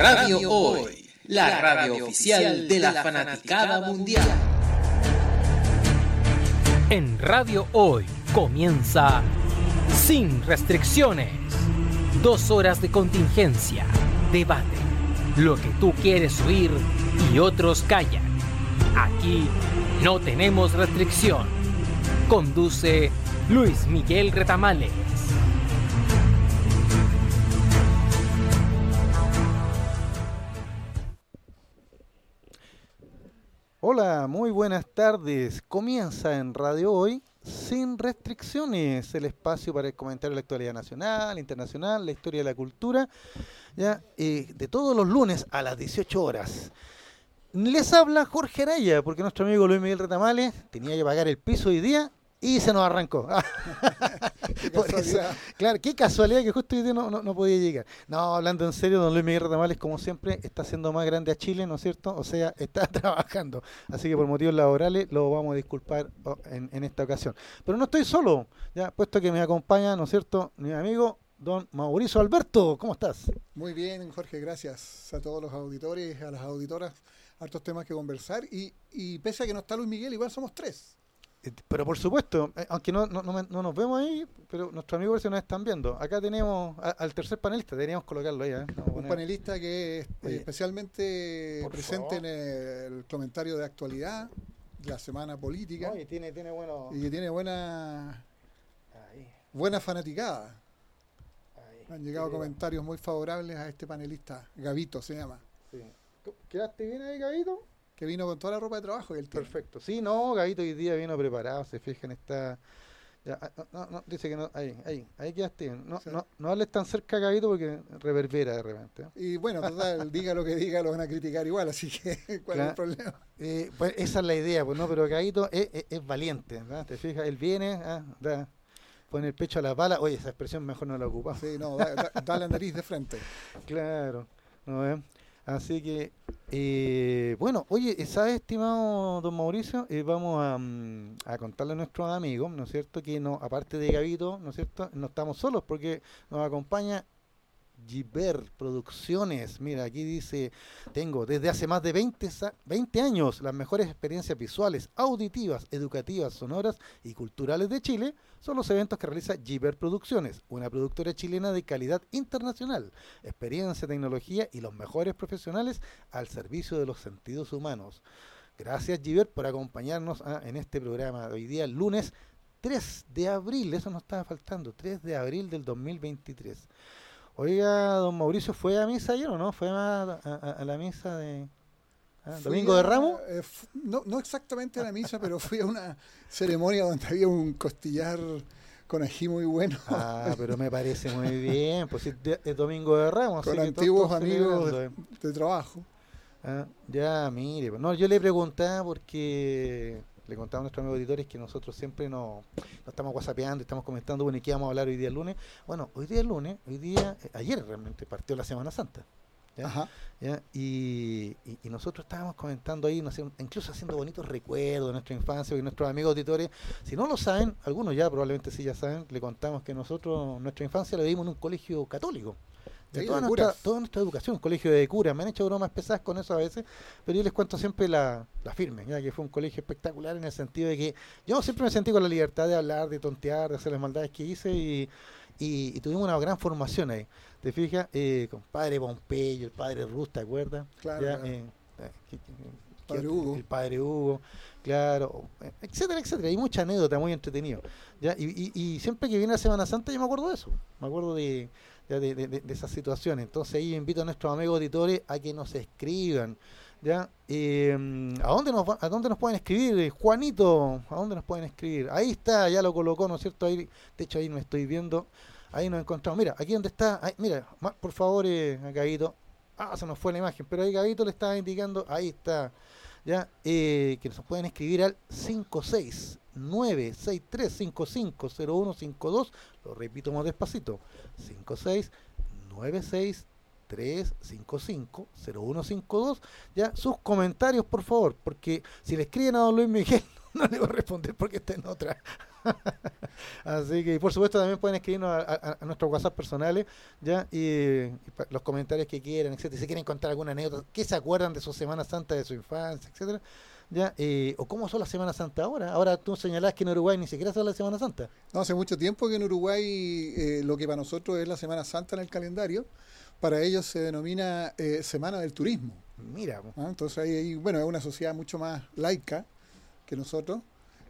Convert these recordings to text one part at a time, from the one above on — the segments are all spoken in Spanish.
Radio Hoy, la radio oficial de la fanaticada mundial. En Radio Hoy comienza Sin Restricciones. Dos horas de contingencia, debate, lo que tú quieres oír y otros callan. Aquí no tenemos restricción. Conduce Luis Miguel Retamales. Hola, muy buenas tardes. Comienza en Radio Hoy sin restricciones el espacio para el comentario de la actualidad nacional, internacional, la historia de la cultura, ya eh, de todos los lunes a las 18 horas. Les habla Jorge Araya, porque nuestro amigo Luis Miguel Retamales tenía que pagar el piso hoy día y se nos arrancó. Por eso, claro, qué casualidad que justo hoy día no, no, no, podía llegar. No, hablando en serio, don Luis Miguel Retamales, como siempre, está haciendo más grande a Chile, ¿no es cierto? O sea, está trabajando. Así que por motivos laborales lo vamos a disculpar oh, en, en esta ocasión. Pero no estoy solo, ya puesto que me acompaña, ¿no es cierto?, mi amigo don Mauricio Alberto. ¿Cómo estás? Muy bien, Jorge, gracias a todos los auditores, a las auditoras. Hartos temas que conversar. Y, y pese a que no está Luis Miguel, igual somos tres. Pero por supuesto, eh, aunque no, no, no, no nos vemos ahí, pero nuestros amigos se nos están viendo. Acá tenemos a, al tercer panelista, deberíamos colocarlo ahí. ¿eh? Un panelista que es Oye, especialmente presente favor. en el comentario de actualidad, de la semana política. Y tiene, tiene bueno... Y que tiene buena, ahí. buena fanaticada. Ahí. Han llegado sí, comentarios muy favorables a este panelista, Gavito se llama. Sí. ¿Quedaste bien ahí, Gavito? Que vino con toda la ropa de trabajo. Y el Perfecto. Sí, no, Gavito hoy día vino preparado, se fijan, está... Ya, ah, no, no, dice que no, ahí, ahí, ahí quedaste bien. No, sí. no, no hables tan cerca, Gavito, porque reverbera de repente. Y bueno, total, diga lo que diga, lo van a criticar igual, así que, ¿cuál claro. es el problema? Eh, pues esa es la idea, pues no, pero Gavito es, es, es valiente, ¿verdad? Te fijas, él viene, ah, da, pone el pecho a la bala, oye, esa expresión mejor no la ocupamos. Sí, no, da, da, da la nariz de frente. claro, ¿no ves? Así que, eh, bueno, oye, ¿sabes, estimado don Mauricio? Eh, vamos a, um, a, contarle a nuestros amigos, ¿no es cierto? Que no, aparte de Gavito, ¿no es cierto? No estamos solos porque nos acompaña Giver Producciones. Mira, aquí dice, tengo desde hace más de 20, 20, años las mejores experiencias visuales, auditivas, educativas, sonoras y culturales de Chile. Son los eventos que realiza Giver Producciones, una productora chilena de calidad internacional, experiencia, tecnología y los mejores profesionales al servicio de los sentidos humanos. Gracias Giver por acompañarnos a, en este programa de hoy día, lunes 3 de abril, eso nos estaba faltando, 3 de abril del 2023. Oiga, don Mauricio, ¿fue a misa ayer o no? ¿Fue a, a, a la misa de ¿ah? Domingo de Ramos? Eh, no, no exactamente a la misa, pero fui a una ceremonia donde había un costillar con ají muy bueno. Ah, pero me parece muy bien, pues es, es Domingo de Ramos. Con antiguos amigos de, de, trabajo. Ah, ya, mire, no, yo le preguntaba porque le contaba a nuestros amigos auditores que nosotros siempre nos, nos estamos whatsappeando, estamos comentando, bueno, ¿y qué vamos a hablar hoy día el lunes? Bueno, hoy día el lunes, hoy día, eh, ayer realmente partió la Semana Santa. ¿ya? Ajá. ¿ya? Y, y, y, nosotros estábamos comentando ahí, no sé, incluso haciendo bonitos recuerdos de nuestra infancia, y nuestros amigos auditores, si no lo saben, algunos ya probablemente sí ya saben, le contamos que nosotros nuestra infancia la vivimos en un colegio católico de, toda, nuestra, toda, nuestra, educación, un colegio de curas. Me han hecho bromas pesadas con eso a veces, pero yo les cuento siempre la, la firme, ya que fue un colegio espectacular en el sentido de que yo siempre me sentí con la libertad de hablar, de tontear, de hacer las maldades que hice y, y, y tuvimos una gran formación ahí. ¿Te fijas? Eh, con padre Pompeyo, el padre Rus, ¿te acuerdas? Claro. Ya, claro. Eh, padre Hugo. El padre Hugo, claro, etcétera, etcétera. Hay mucha anécdota, muy entretenido. ¿ya? Y, y, y siempre que viene la Semana Santa yo me acuerdo de eso. Me acuerdo de de, de, de, esas situaciones. Entonces ahí invito a nuestros amigos auditores a que nos escriban. ¿ya? Eh, ¿a, dónde nos, ¿A dónde nos pueden escribir? Juanito, ¿a dónde nos pueden escribir? Ahí está, ya lo colocó, ¿no es cierto? Ahí, de hecho ahí me estoy viendo. Ahí nos encontramos. Mira, aquí donde está, ahí, mira, por favor, eh, Gavito. Ah, se nos fue la imagen, pero ahí Gavito le estaba indicando, ahí está. ¿Ya? Eh, que nos pueden escribir al 56 963550152, lo repito más despacito, 5696-355-0152, ya, sus comentarios por favor, porque si le escriben a don Luis Miguel, no le voy a responder porque está en otra. Así que, y por supuesto, también pueden escribirnos a, a- a nuestros WhatsApp personales, ¿ya? Y, los comentarios que quieran, etcétera. Si quieren contar alguna anécdota, ¿qué se acuerdan de su Semana Santa, de su infancia, etcétera? ¿Ya? Eh, o cómo son las Semana Santa ahora. Ahora tú señalás que en Uruguay ni siquiera son la Semana Santa. No, hace mucho tiempo que en Uruguay eh, lo que para nosotros es la Semana Santa en el calendario, para ellos se denomina eh, Semana del Turismo. Mira. ¿ah? Entonces ahí, bueno, es una sociedad mucho más laica que nosotros,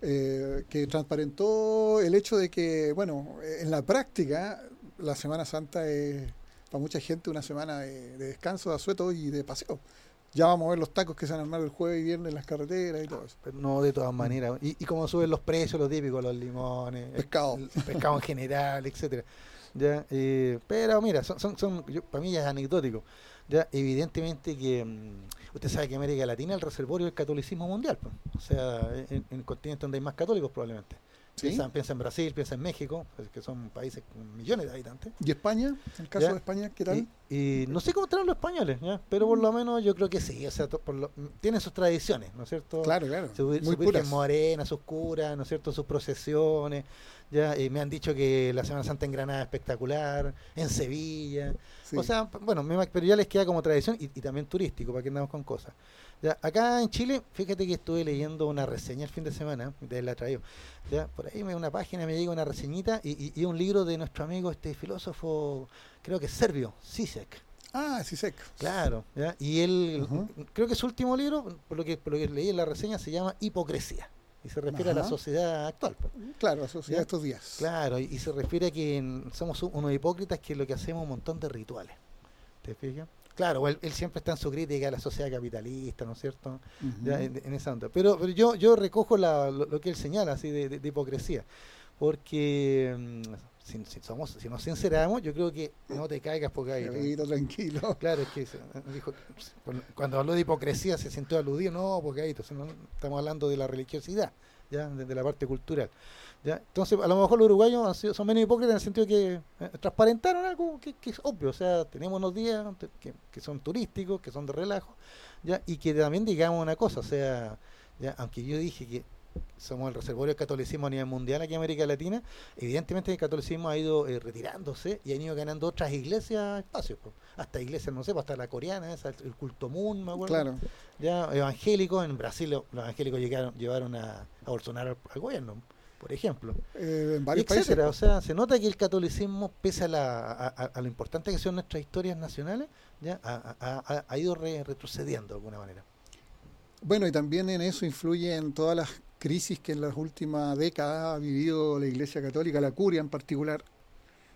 eh, que transparentó el hecho de que, bueno, en la práctica la Semana Santa es para mucha gente una semana de, de descanso, de asueto y de paseo. Ya vamos a ver los tacos que se han armado el jueves y viernes en las carreteras y todo eso. Pero no, de todas maneras. Y, y como suben los precios, los típicos, los limones, el- Pescado. el, pescado en general, etcétera. Ya, eh, pero mira, son, son, son yo- para mí ya es anecdótico. Ya, evidentemente que mm, usted sabe que América Latina es el reservorio del catolicismo mundial. pues. O sea, en, en el continente donde hay más católicos probablemente. ¿Sí? Piensa, piensa en Brasil, piensa en México, pues, que son países con millones de habitantes. ¿Y España? El caso Ya. de España, ¿qué tal? Y, y no sé cómo estarán los españoles, ¿ya? pero por lo menos yo creo que sí. O sea, por lo- tienen sus tradiciones, ¿no es cierto? Claro, claro. su, Muy su puras. Morena, sus curas, ¿no es cierto? Sus procesiones. Ya, y me han dicho que la Semana Santa en Granada es espectacular, en Sevilla. Sí. O sea, bueno, pero ya les queda como tradición y, y también turístico, para que andamos con cosas. Ya, acá en Chile, fíjate que estuve leyendo una reseña el fin de semana, de la traigo. Ya, por ahí me una página me llega una reseñita y, y- y un libro de nuestro amigo, este filósofo, creo que es serbio, Sisek. Ah, sí, seco. Claro, ¿ya? y él, creo que su último libro, por lo que, por lo que leí en la reseña, se llama Hipocresía. Y se refiere a la sociedad actual. pues. Claro, asociada ¿Ya? a estos días. Claro, y, y se refiere a que en- somos un- unos hipócritas que lo que hacemos es un montón de rituales. ¿Te fijas? Claro, él, él siempre está en su crítica a la sociedad capitalista, ¿no es cierto? Ya, en, en esa onda. Pero, pero yo, yo recojo la- lo, lo que él señala así de, de- de hipocresía. Porque mm, si, si somos, si nos sinceramos, yo creo que no te caigas por. Gabito, tranquilo. Claro, es que dijo, cuando habló de hipocresía se sintió aludido, no, porque ahí estamos hablando de la religiosidad, ya, de, de la parte cultural. ¿ya? Entonces, a lo mejor los uruguayos han sido- son menos hipócritas en el sentido que eh, transparentaron algo que, que es obvio, o sea, tenemos unos días que, que son turísticos, que son de relajo, ya, y que también digamos una cosa, o sea, ya, aunque yo dije que somos el reservorio del catolicismo a nivel mundial aquí en América Latina, evidentemente el catolicismo ha ido eh, retirándose y han ido ganando otras iglesias espacios, pues. hasta iglesias, no sé, hasta la coreana, esa, el culto Moon, me acuerdo, Claro. ya evangélicos, en Brasil lo- los evangélicos llegaron, llevaron a, a Bolsonaro al, al gobierno, por ejemplo, Eh, en varios países. o sea, se nota que el catolicismo, pese a, la, a, lo importante que son nuestras historias nacionales, ya ha ido re- retrocediendo de alguna manera. Bueno, y también en eso influyen todas las crisis que en las últimas décadas ha vivido la Iglesia Católica, la curia en particular,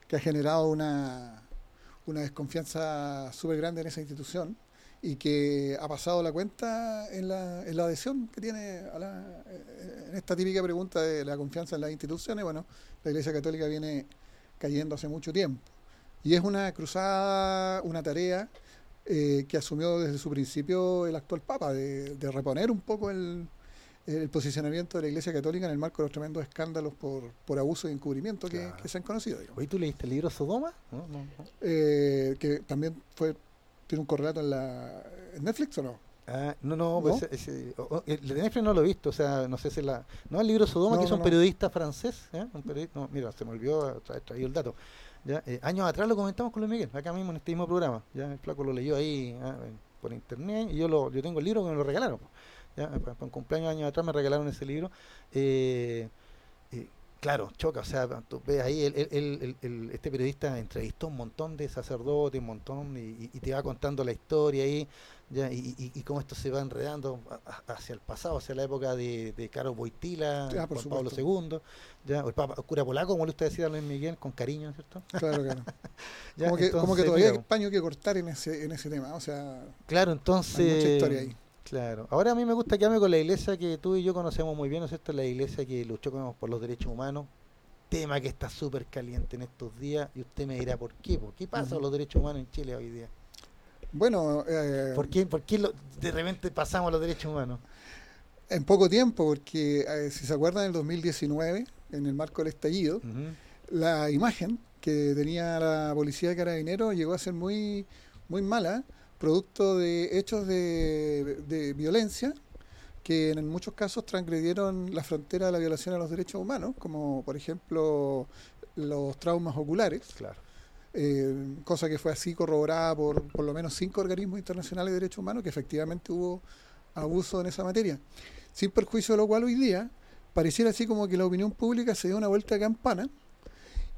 que ha generado una, una desconfianza súper grande en esa institución y que ha pasado la cuenta en la, en la adhesión que tiene a la, en esta típica pregunta de la confianza en las instituciones. Bueno, la Iglesia Católica viene cayendo hace mucho tiempo. Y es una cruzada, una tarea eh, que asumió desde su principio el actual Papa, de, de reponer un poco el, el posicionamiento de la Iglesia Católica en el marco de los tremendos escándalos por, por abuso y encubrimiento que, Claro. que se han conocido. digamos. Oye, ¿tú leíste el libro Sodoma? No, no, no. Eh, que también fue tiene un correlato en, la, en Netflix o no? Ah, no, no, ¿No? pues ese- o- o- el de Netflix no lo he visto, o sea, no sé si la... No, el libro Sodoma, No, que es un periodista francés, ¿eh? un periodista, no, mira, se me olvidó tra- traer el dato. Ya, eh, años atrás lo comentamos con Luis Miguel, acá mismo en este mismo programa, ya el flaco lo leyó ahí ah, por internet y yo lo, yo tengo el libro que me lo regalaron. Ya, para, para un cumpleaños años atrás me regalaron ese libro. Eh, eh, claro, choca, o sea, tú ves ahí, el, el- el- este periodista entrevistó un montón de sacerdotes, un montón, y, y- te va contando la historia ahí, ya, y, y- y cómo esto se va enredando a- hacia el pasado, hacia la época de, de Caro Boitila, Ah, por Juan Pablo. II, ya, o el, Papa, cura polaco, como le gusta decir a Luis Miguel, con cariño, ¿cierto? Claro, claro. Ya, como, que, como que entonces, todavía mira, hay paño que cortar en ese, en ese tema. O sea, Claro, hay entonces. mucha historia ahí. Claro. Ahora a mí me gusta quedarme con la iglesia que tú y yo conocemos muy bien, ¿no es cierto? La iglesia que luchó con- por los derechos humanos. Tema que está súper caliente en estos días. Y usted me dirá, ¿por qué? ¿Por qué pasa los derechos humanos en Chile hoy día? Bueno, eh, ¿Por qué, por qué lo- de repente pasamos los derechos humanos? en poco tiempo, porque eh, si se acuerdan, en el 2019, en el marco del estallido, la imagen que tenía la policía de carabineros llegó a ser muy, muy mala, producto de hechos de, de violencia que en muchos casos transgredieron la frontera de la violación a los derechos humanos, como por ejemplo los traumas oculares. Claro. Eh, cosa que fue así corroborada por por lo menos cinco organismos internacionales de derechos humanos, que efectivamente hubo abuso en esa materia. Sin perjuicio de lo cual hoy día pareciera así como que la opinión pública se dio una vuelta de campana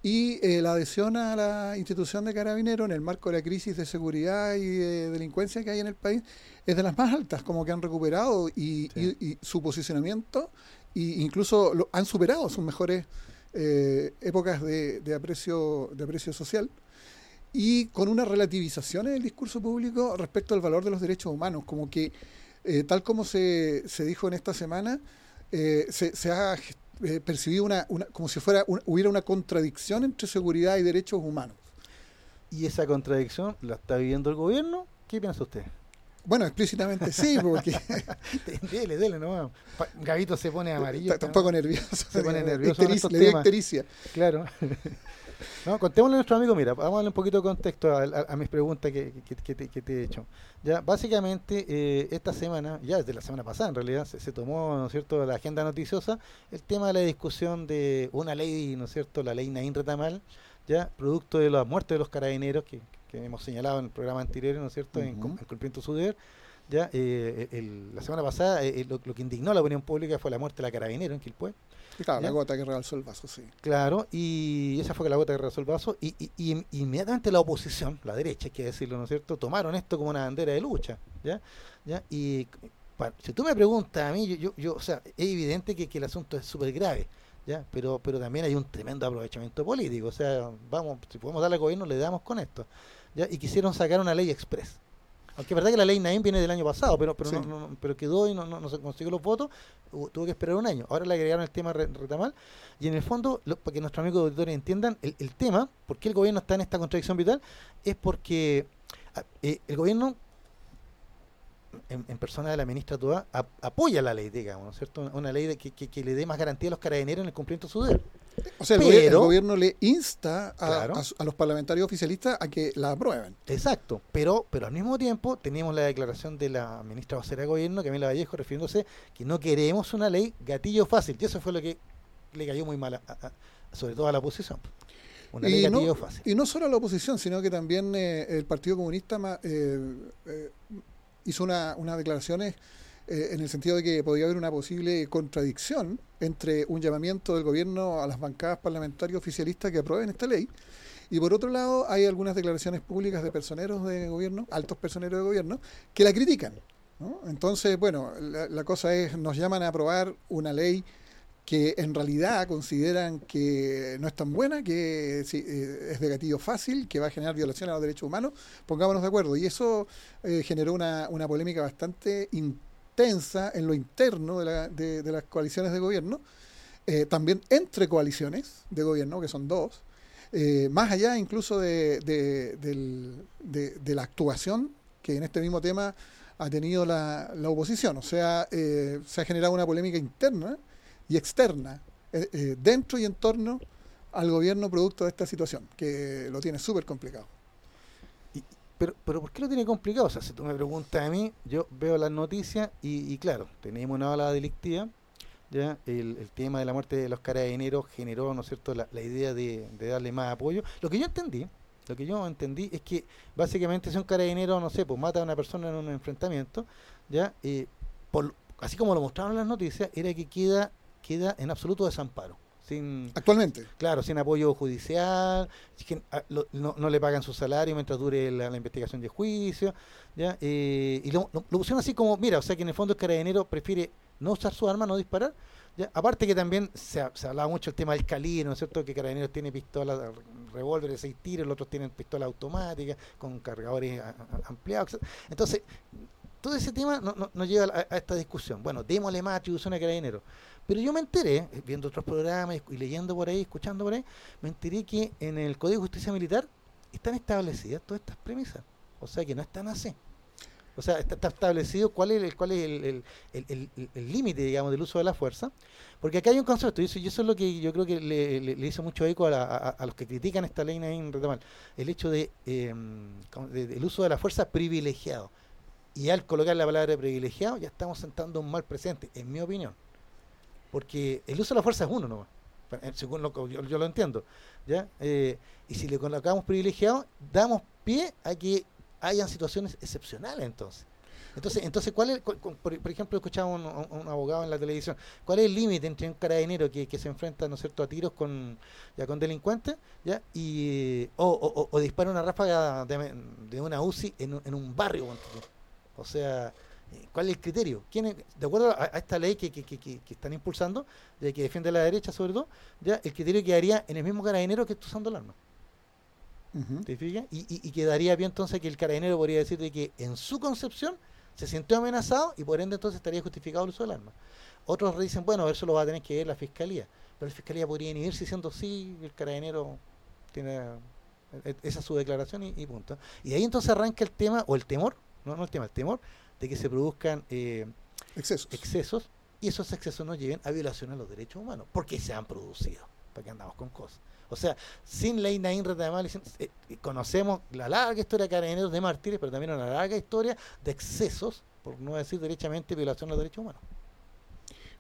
y eh, la adhesión a la institución de carabineros en el marco de la crisis de seguridad y de delincuencia que hay en el país es de las más altas, como que han recuperado y, Sí. y- y su posicionamiento e incluso lo, han superado sus mejores eh, épocas de, de aprecio de aprecio social y con una relativización en el discurso público respecto al valor de los derechos humanos, como que eh, tal como se, se dijo en esta semana, eh, se, se ha eh, percibido una, una- como si fuera un- hubiera una contradicción entre seguridad y derechos humanos. ¿Y esa contradicción la está viviendo el gobierno? ¿Qué piensa usted? Bueno, explícitamente sí, porque dele, dele, no. Gavito se pone amarillo. está, un poco nervioso. Se pone nervioso Ictericia- le dio ictericia. Claro. No, contémosle a nuestro amigo, mira, vamos a darle un poquito de contexto a, a- a mis preguntas que, que- que te, que te he hecho. Ya, básicamente, eh, esta semana, ya desde la semana pasada en realidad, se, se tomó, ¿no es cierto?, la agenda noticiosa, el tema de la discusión de una ley, ¿no es cierto?, la ley Naín Retamal, ya, producto de la muerte de los carabineros, que, que hemos señalado en el programa anterior, ¿no es cierto?, en, Ujú. cum- en cumplimiento de su deber. Ya, eh, el- la semana pasada, eh, eh, lo, lo que indignó a la opinión pública fue la muerte de la carabinero en Quilpué. Claro, ¿Ya? la gota que rebalsó el vaso, sí. Claro, y esa fue la gota que rezó el vaso. Y, y- y in- inmediatamente la oposición, la derecha, hay que decirlo, ¿no es cierto?, tomaron esto como una bandera de lucha. ¿ya? ¿Ya? Y si tú me preguntas a mí, yo, yo, yo- o sea, es evidente que, que el asunto es súper grave. ¿ya? Pero, pero también hay un tremendo aprovechamiento político. O sea, vamos, si podemos darle al gobierno, le damos con esto. ¿ya? Y quisieron sacar una ley express. Aunque es verdad que la ley Naim viene del año pasado, pero pero, Sí. no, pero quedó y no, no, no se consiguió los votos, tuvo que esperar un año. Ahora le agregaron el tema re- retamal y en el fondo, lo- para que nuestros amigos auditores entiendan, el, el tema, por qué el gobierno está en esta contradicción vital, es porque ah, eh, el gobierno, en, en persona de la ministra Toa, ap- apoya la ley, digamos, ¿no es cierto? Una, una ley de que, que- que le dé más garantía a los carabineros en el cumplimiento de su deber. O sea, el, gobier- el Pero- gobierno le insta a, Claro. a los parlamentarios oficialistas a que la aprueben. Exacto, pero, pero al mismo tiempo teníamos la declaración de la ministra vocera de gobierno, Camila Vallejo, refiriéndose que no queremos una ley gatillo fácil, y eso fue lo que le cayó muy mal, a- sobre todo a la oposición. Una ley Y no, gatillo fácil. y no solo a la oposición, sino que también eh, el Partido Comunista eh, eh, hizo una- unas declaraciones eh, en el sentido de que podía haber una posible contradicción entre un llamamiento del gobierno a las bancadas parlamentarias oficialistas que aprueben esta ley y por otro lado hay algunas declaraciones públicas de personeros de gobierno, altos personeros de gobierno, que la critican. Entonces, bueno, la, cosa es, nos llaman a aprobar una ley que en realidad consideran que no es tan buena, que eh, es de gatillo fácil, que va a generar violaciones a los derechos humanos, pongámonos de acuerdo. Y eso eh, generó una, una polémica bastante intensa en lo interno de, la- de- de las coaliciones de gobierno, eh, también entre coaliciones de gobierno, que son dos, eh, más allá incluso de, la actuación que en este mismo tema ha tenido la, la oposición. O sea, eh, se ha generado una polémica interna y externa, dentro y en torno al gobierno producto de esta situación, que lo tiene súper complicado. Pero, pero ¿por qué lo tiene complicado? O sea, si tú me preguntas a mí, yo veo las noticias y, y claro, tenemos una ola delictiva, ya el, el tema de la muerte de los carabineros generó, ¿no es cierto?, la, la idea de, darle más apoyo. Lo que yo entendí, lo que yo entendí es que básicamente si un carabinero, no sé, pues mata a una persona en un enfrentamiento, ya, eh, por, así como lo mostraron las noticias, era que queda, queda en absoluto desamparo. Sin, Actualmente, Claro, sin apoyo judicial, sin- a- lo- no, no le pagan su salario mientras dure la, la investigación de juicio, ¿ya? Eh, y lo, lo- lo pusieron así como, mira, o sea que en el fondo el carabinero prefiere no usar su arma, no disparar, ¿ya? Aparte que también se, ha- se hablaba mucho el tema del calibre, ¿no es cierto? Que carabineros tiene pistola, revólver de seis tiros, los otros tienen pistola automática, con cargadores a- a- ampliados, etc. Entonces, todo ese tema no- no- nos lleva a, esta discusión. Bueno, démosle más atribución a carabineros. Pero yo me enteré, eh, viendo otros programas y leyendo por ahí, escuchando por ahí, me enteré que en el Código de Justicia Militar están establecidas todas estas premisas. O sea que no están así. O sea, está, está establecido cuál es el cuál es el, límite, digamos, del uso de la fuerza. Porque acá hay un concepto, y eso, y eso es lo que yo creo que le, le- hizo mucho eco a, la- a- los que critican esta ley en. El hecho de, eh, del uso de la fuerza privilegiado. Y al colocar la palabra privilegiado, ya estamos sentando un mal presente, en mi opinión. Porque el uso de la fuerza es uno nomás, eh, según lo que yo, yo lo entiendo. ¿ya? Eh, y si le colocamos privilegiado, damos pie a que hayan situaciones excepcionales entonces. Entonces, entonces ¿cuál es, por, ejemplo, escuchaba un, un- un abogado en la televisión, ¿cuál es el límite entre un carabinero que, se enfrenta, ¿no es a tiros con, ya con delincuentes, ¿ya? Y, o, dispara una ráfaga de, una UCI en, un- barrio. O sea, eh, ¿cuál es el criterio? ¿Quién es- de acuerdo a, a esta ley que, que, que- que- están impulsando, de que defiende la derecha sobre todo, ya el criterio quedaría en el mismo carabinero que está usando el arma. Ujú. ¿Te fijas? Y, y, y quedaría bien entonces que el carabinero podría decir de que en su concepción se sintió amenazado y por ende entonces estaría justificado el uso del arma. Otros dicen, bueno, eso lo va a tener que ver la fiscalía. Pero la fiscalía podría inhibirse diciendo sí, el carabinero tiene e- esa es su declaración y, y punto. Y ahí entonces arranca el tema, o el temor, no, no el tema, el temor de que se produzcan eh, Excesos. excesos y esos excesos nos lleven a violaciones a los derechos humanos, porque se han producido, para que andamos con cosas. O sea, sin ley Naín Retamal, eh, eh, conocemos la larga historia de carabineros de mártires, pero también una larga historia de excesos, por no decir derechamente violación a los derechos humanos.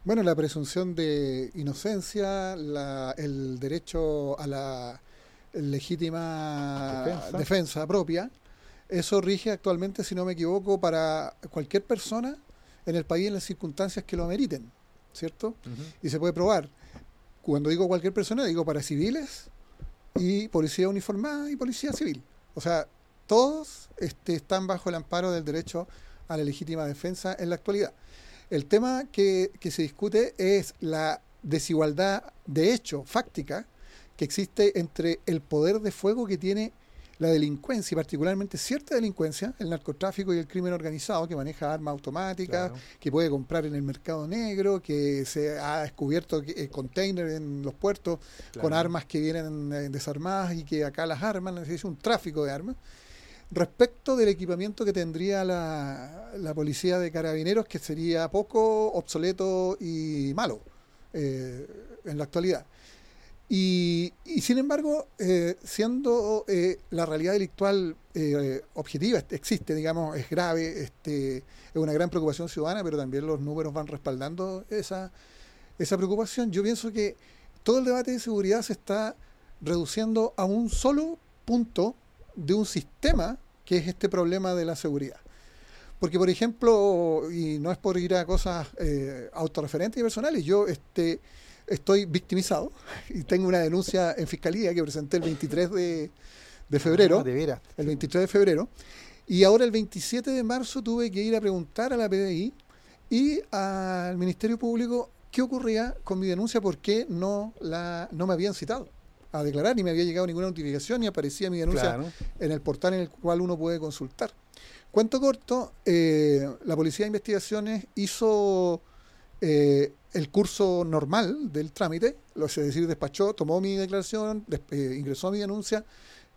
Bueno, la presunción de inocencia, la- el derecho a la legítima Defensa. defensa. propia, eso rige actualmente, si no me equivoco, para cualquier persona en el país en las circunstancias que lo ameriten, ¿cierto? Y se puede probar. Cuando digo cualquier persona, digo para civiles y policía uniformada y policía civil. O sea, todos este, están bajo el amparo del derecho a la legítima defensa en la actualidad. El tema que, que se discute es la desigualdad de hecho, fáctica, que existe entre el poder de fuego que tiene la delincuencia, y particularmente cierta delincuencia, el narcotráfico y el crimen organizado, que maneja armas automáticas, Claro. que puede comprar en el mercado negro, que se ha descubierto que, eh, containers en los puertos con armas que vienen eh, desarmadas y que acá las arman, es un tráfico de armas. Respecto del equipamiento que tendría la, la policía de carabineros, que sería poco obsoleto y malo eh, en la actualidad. Y, y sin embargo, eh, siendo eh, la realidad delictual eh, objetiva, existe, digamos, es grave, este, es una gran preocupación ciudadana, pero también los números van respaldando esa, esa preocupación. Yo pienso que todo el debate de seguridad se está reduciendo a un solo punto de un sistema que es este problema de la seguridad. Porque, por ejemplo, y no es por ir a cosas eh, autorreferentes y personales, yo este, estoy victimizado y tengo una denuncia en fiscalía que presenté el 23 de, de febrero Ah, de veras. el 23 de febrero. Y ahora el 27 de marzo tuve que ir a preguntar a la PDI y al Ministerio Público qué ocurría con mi denuncia, por qué no, la, no me habían citado a declarar, ni me había llegado ninguna notificación, ni aparecía mi denuncia Claro. en el portal en el cual uno puede consultar. Cuento corto, eh, la Policía de Investigaciones hizo eh, el curso normal del trámite, lo es decir, despachó, tomó mi declaración, des- eh, ingresó mi denuncia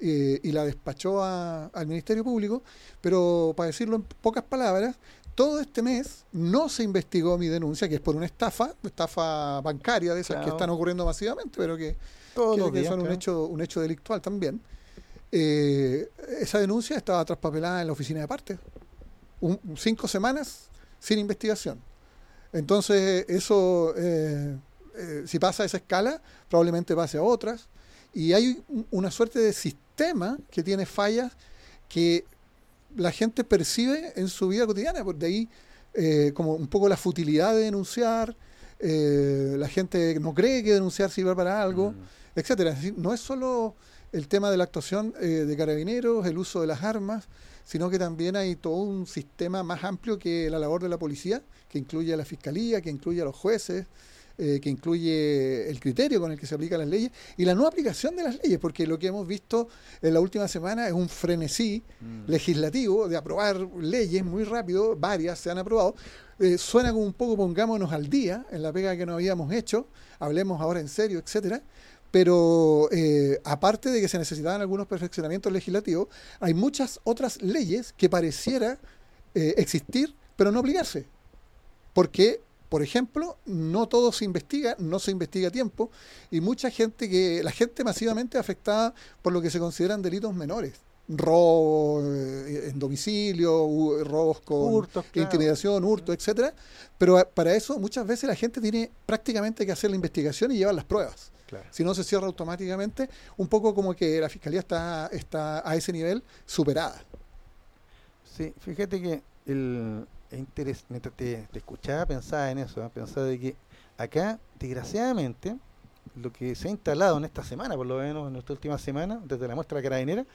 eh, y la despachó a- al Ministerio Público, pero para decirlo en pocas palabras, todo este mes no se investigó mi denuncia, que es por una estafa, estafa bancaria de esas que están ocurriendo masivamente, pero que que, que son un hecho, un hecho delictual también. Eh, esa denuncia estaba traspapelada en la oficina de parte. Un- cinco semanas sin investigación. Entonces, eso, eh, eh, si pasa a esa escala, probablemente pase a otras. Y hay un- una suerte de sistema que tiene fallas que la gente percibe en su vida cotidiana. Por de ahí, eh, como un poco la futilidad de denunciar, eh, la gente no cree que denunciar sirva para algo Mm. etcétera. Es decir, no es solo el tema de la actuación eh, de carabineros, el uso de las armas, sino que también hay todo un sistema más amplio que la labor de la policía, que incluye a la fiscalía, que incluye a los jueces, eh, que incluye el criterio con el que se aplican las leyes y la no aplicación de las leyes, porque lo que hemos visto en la última semana es un frenesí Mm. legislativo de aprobar leyes muy rápido, varias se han aprobado. Eh, suena como un poco pongámonos al día en la pega que no habíamos hecho, hablemos ahora en serio, etcétera. Pero eh, aparte de que se necesitaban algunos perfeccionamientos legislativos, hay muchas otras leyes que pareciera eh, existir, pero no aplicarse. Porque, por ejemplo, no todo se investiga, no se investiga a tiempo, y mucha gente que, la gente masivamente afectada por lo que se consideran delitos menores, robo, eh, domicilio, robos con Hurtos, claro. intimidación, hurto, etcétera. Pero para eso muchas veces la gente tiene prácticamente que hacer la investigación y llevar las pruebas. Claro. Si no se cierra automáticamente, un poco como que la fiscalía está, está a ese nivel superada. Sí, fíjate que el interés, mientras te, te escuchaba pensaba en eso, ¿eh? pensaba de que acá, desgraciadamente, lo que se ha instalado en esta semana, por lo menos en esta última semana, desde la muestra carabinera,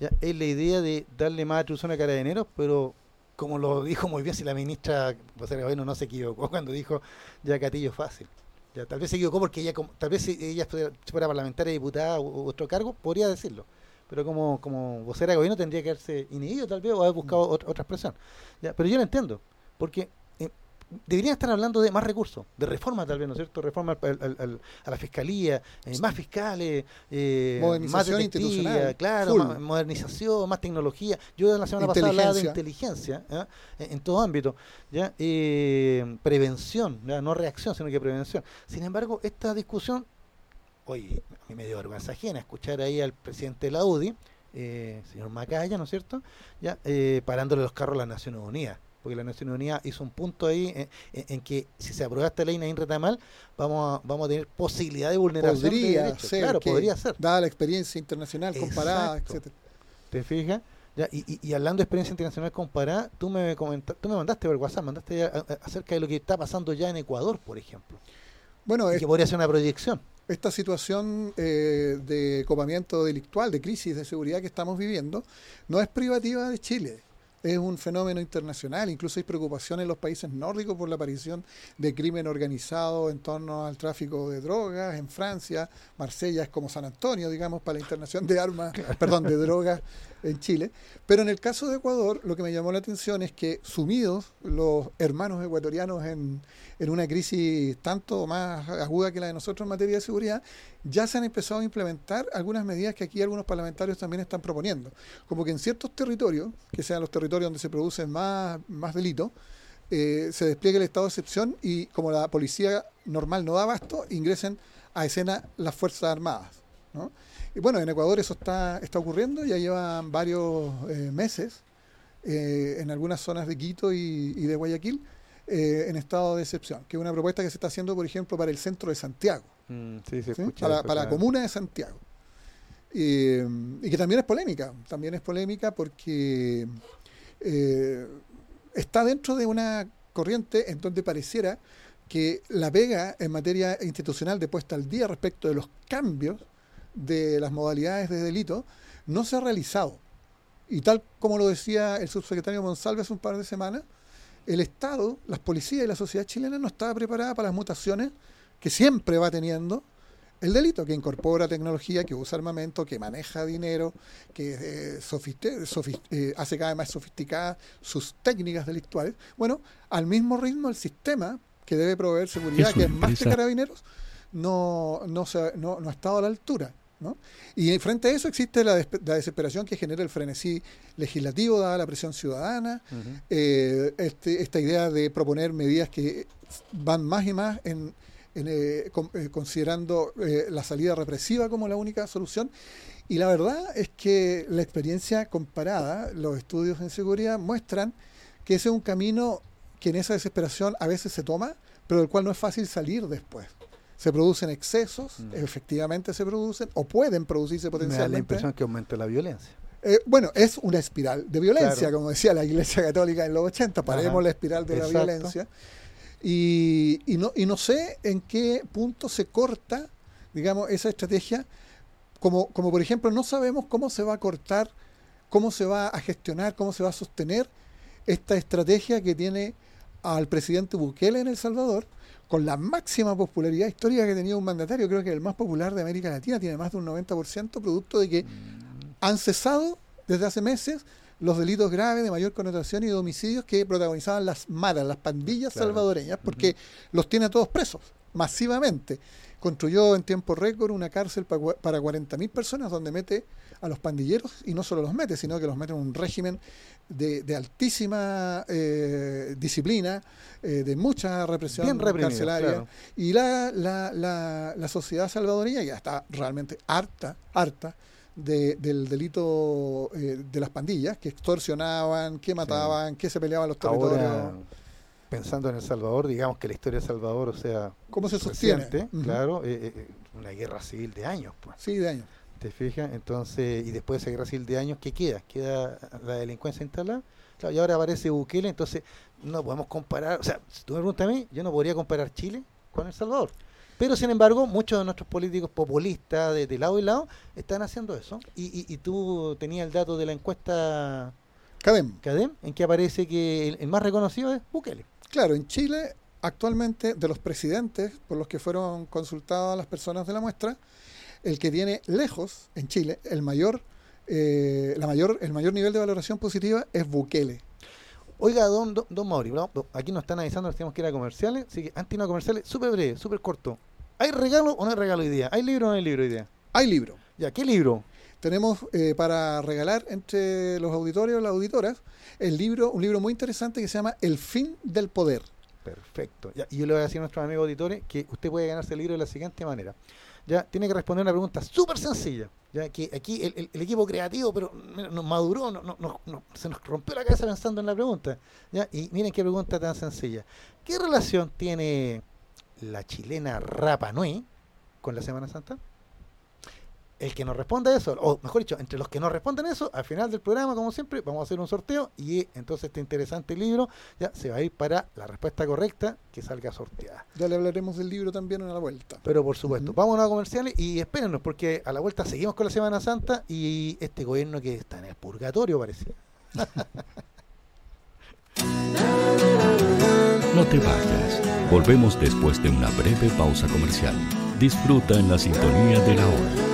ya es la idea de darle más atribución a carabineros, pero como lo dijo muy bien si la ministra José Gobierno no se equivocó cuando dijo ya Catillo fácil. Ya, tal vez se equivocó porque ella, como- tal vez si ella fuera, parlamentaria, diputada u, u otro cargo, podría decirlo. Pero como, como vocera de gobierno tendría que haberse inhibido tal vez o haber buscado otra, otra expresión. Ya, pero yo lo entiendo, porque deberían estar hablando de más recursos, de reforma tal vez, ¿no es cierto? Reforma al- al- al- a la fiscalía, eh, más fiscales, eh, Modernización institucional, claro, más- modernización, más tecnología. Yo la semana pasada hablaba de inteligencia ¿ya? en, en todo ámbito, ya Eh, prevención, ¿ya? no reacción, sino que prevención. Sin embargo, esta discusión, oye, a mí me dio vergüenza ajena escuchar ahí al presidente de la UDI, eh, señor Macaya, ¿no es cierto? Ya eh, parándole los carros a las Naciones Unidas. Porque las Naciones Unidas hizo un punto ahí en, en- en que si se aprueba esta ley Nain Retamal, vamos a, vamos a tener posibilidad de vulneración de Podría derechos. ser, Claro, que, podría ser. dada la experiencia internacional comparada, Exacto. etcétera. ¿Te fijas? Ya, y, y- y hablando de experiencia internacional comparada, tú me comenta- tú me mandaste por WhatsApp, mandaste a- a- acerca de lo que está pasando ya en Ecuador, por ejemplo. Bueno, Y es- que podría ser una proyección. esta situación eh, de copamiento delictual, de crisis de seguridad que estamos viviendo, no es privativa de Chile. Es un fenómeno internacional, incluso hay preocupación en los países nórdicos por la aparición de crimen organizado en torno al tráfico de drogas. En Francia, Marsella es como San Antonio, digamos, para la internación de armas, perdón, de drogas en Chile. Pero en el caso de Ecuador, lo que me llamó la atención es que sumidos los hermanos ecuatorianos en, en una crisis tanto más aguda que la de nosotros en materia de seguridad, ya se han empezado a implementar algunas medidas que aquí algunos parlamentarios también están proponiendo. Como que en ciertos territorios, que sean los territorios donde se producen más, más delitos, eh, se despliegue el estado de excepción y como la policía normal no da abasto, ingresen a escena las Fuerzas Armadas. ¿no? Y bueno, en Ecuador eso está, está ocurriendo, ya llevan varios eh, meses eh, en algunas zonas de Quito y, y de Guayaquil eh, en estado de excepción, que es una propuesta que se está haciendo, por ejemplo, para el centro de Santiago. sí, se ¿sí? escucha para, eso, para la comuna de Santiago. Y, y que también es polémica, también es polémica porque está dentro de una corriente en donde pareciera que la pega en materia institucional de puesta al día respecto de los cambios de las modalidades de delito no se ha realizado. Y tal como lo decía el subsecretario Monsalve hace un par de semanas, el Estado, las policías y la sociedad chilena no estaba preparada para las mutaciones que siempre va teniendo el delito, que incorpora tecnología, que usa armamento, que maneja dinero, que eh, eh, hace cada vez más sofisticadas sus técnicas delictuales. Bueno, al mismo ritmo el sistema que debe proveer seguridad, que es más que carabineros, no, no, se- no, no ha estado a la altura. ¿No? Y frente a eso existe la, la desesperación que genera el frenesí legislativo, dada la presión ciudadana, eh, este- esta idea de proponer medidas que van más y más en, en, eh, con- eh, considerando eh, la salida represiva como la única solución. Y la verdad es que la experiencia comparada, los estudios en seguridad muestran que ese es un camino que en esa desesperación a veces se toma, pero del cual no es fácil salir después. Se producen excesos, Mm. efectivamente se producen, o pueden producirse Me da la potencialmente. impresión que aumenta la violencia. Eh, bueno, es una espiral de violencia, Claro. como decía la Iglesia Católica en los 80, paremos Ajá. la espiral de la violencia. Y, y no, y no sé en qué punto se corta, digamos, esa estrategia, como, como por ejemplo no sabemos cómo se va a cortar, cómo se va a gestionar, cómo se va a sostener esta estrategia que tiene al presidente Bukele en El Salvador, con la máxima popularidad histórica que tenía un mandatario, creo que el más popular de América Latina, tiene más de un 90%, producto de que han cesado desde hace meses los delitos graves de mayor connotación y de homicidios que protagonizaban las maras, las pandillas Claro. salvadoreñas, porque los tiene a todos presos, masivamente. Construyó en tiempo récord una cárcel pa- para 40.000 personas donde mete a los pandilleros y no solo los mete, sino que los mete en un régimen de, de altísima eh, disciplina, eh, de mucha represión carcelaria. claro. Y la, la, la, la sociedad salvadoreña ya está realmente harta, harta de- del delito eh, de las pandillas, que extorsionaban, que mataban, que se peleaban los territorios. Ahora, pensando en El Salvador, digamos que la historia de El Salvador, o sea, ¿Cómo se sostiene? reciente, claro, una guerra civil de años, pues. Sí, de años. ¿Te fijas? Entonces, y después de esa guerra civil de años, ¿qué queda? Queda la delincuencia instalada. Claro, y ahora aparece Bukele, entonces no podemos comparar. O sea, si tú me preguntas a mí, yo no podría comparar Chile con El Salvador. Pero, sin embargo, muchos de nuestros políticos populistas de, de lado y lado están haciendo eso. Y, y, y tú tenías el dato de la encuesta Cadem. CADEM, en que aparece que el, el más reconocido es Bukele. Claro, en Chile, actualmente, de los presidentes por los que fueron consultadas las personas de la muestra, el que tiene lejos en Chile el mayor, eh, la mayor, el mayor nivel de valoración positiva es Bukele. Oiga, don, don, don Mauri, ¿no? aquí nos están avisando que tenemos que ir a comerciales, así que antes de ir a comerciales, súper breve, súper corto. ¿Hay regalo o no hay regalo hoy día? ¿Hay libro o no hay libro hoy día? Hay libro. Ya, ¿qué libro? Tenemos eh, para regalar entre los auditorios, las auditoras, el libro, un libro muy interesante que se llama El fin del poder. Perfecto. Ya, y yo le voy a decir a nuestros amigos auditores que usted puede ganarse el libro de la siguiente manera. Ya, tiene que responder una pregunta súper sencilla. Ya, que aquí el, equipo creativo, pero mira, nos maduró, no- no- no- se nos rompió la cabeza pensando en la pregunta. Ya, y miren qué pregunta tan sencilla. ¿Qué relación tiene la chilena Rapa Nui con la Semana Santa? El que nos responda eso, o mejor dicho, entre los que nos responden eso, al final del programa, como siempre, vamos a hacer un sorteo y entonces este interesante libro ya se va a ir para la respuesta correcta que salga sorteada. Ya le hablaremos del libro también a la vuelta. Pero por supuesto, Ujú. vámonos a comerciales y espérenos porque a la vuelta seguimos con la Semana Santa y este gobierno que está en el purgatorio parece. No te vayas. Volvemos después de una breve pausa comercial. Disfruta en la sintonía de la hora.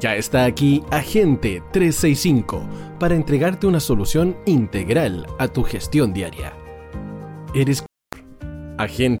Ya está aquí Agente 365 para entregarte una solución integral a tu gestión diaria. Eres Agente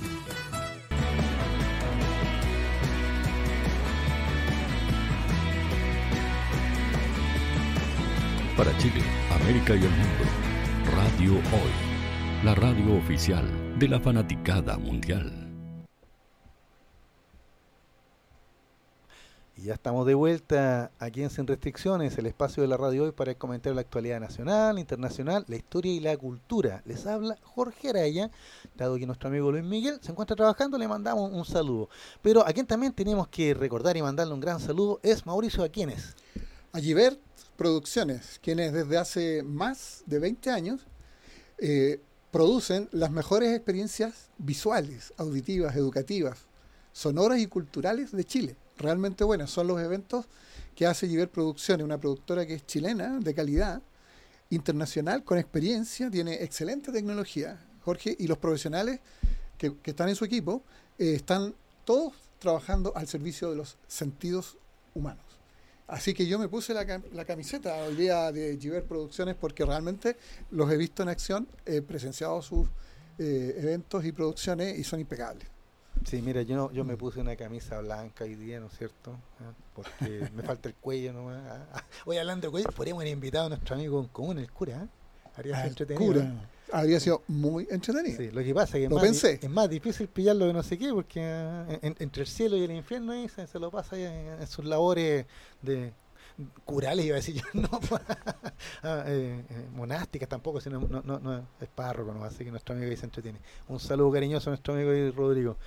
para Chile, América y el mundo. Radio Hoy, la radio oficial de la fanaticada mundial. Y ya estamos de vuelta aquí en Sin Restricciones, el espacio de la radio hoy para comentar la actualidad nacional, internacional, la historia y la cultura. Les habla Jorge Araya, dado que nuestro amigo Luis Miguel se encuentra trabajando, le mandamos un saludo. Pero a quien también tenemos que recordar y mandarle un gran saludo es Mauricio Aquienes. A Givert Producciones, quienes desde hace más de 20 años eh, producen las mejores experiencias visuales, auditivas, educativas, sonoras y culturales de Chile. Realmente buenas. Son los eventos que hace Giver Producciones, una productora que es chilena, de calidad, internacional, con experiencia, tiene excelente tecnología, Jorge, y los profesionales que, están en su equipo eh, están todos trabajando al servicio de los sentidos humanos. Así que yo me puse la, la camiseta hoy día de Giver Producciones porque realmente los he visto en acción, he presenciado sus eh, eventos y producciones y son impecables. Sí, mira, yo, yo me puse una camisa blanca hoy día, ¿no es cierto? ¿Ah? Porque me falta el cuello nomás. Ah, Hoy hablando de cuello, podríamos haber invitado a nuestro amigo en común, el cura. ¿eh? Habría sido entretenido. Cura. Habría sido muy entretenido. Sí, lo que pasa es que es más, pensé. es más difícil pillarlo que no sé qué, porque eh, en- entre el cielo y el infierno ahí se, se lo pasa ahí en, en sus labores de curales, iba a decir yo, no, ah, eh, eh, monásticas tampoco, sino no, no, no, es párroco, ¿no? así que nuestro amigo ahí se entretiene. Un saludo cariñoso a nuestro amigo ahí, Rodrigo.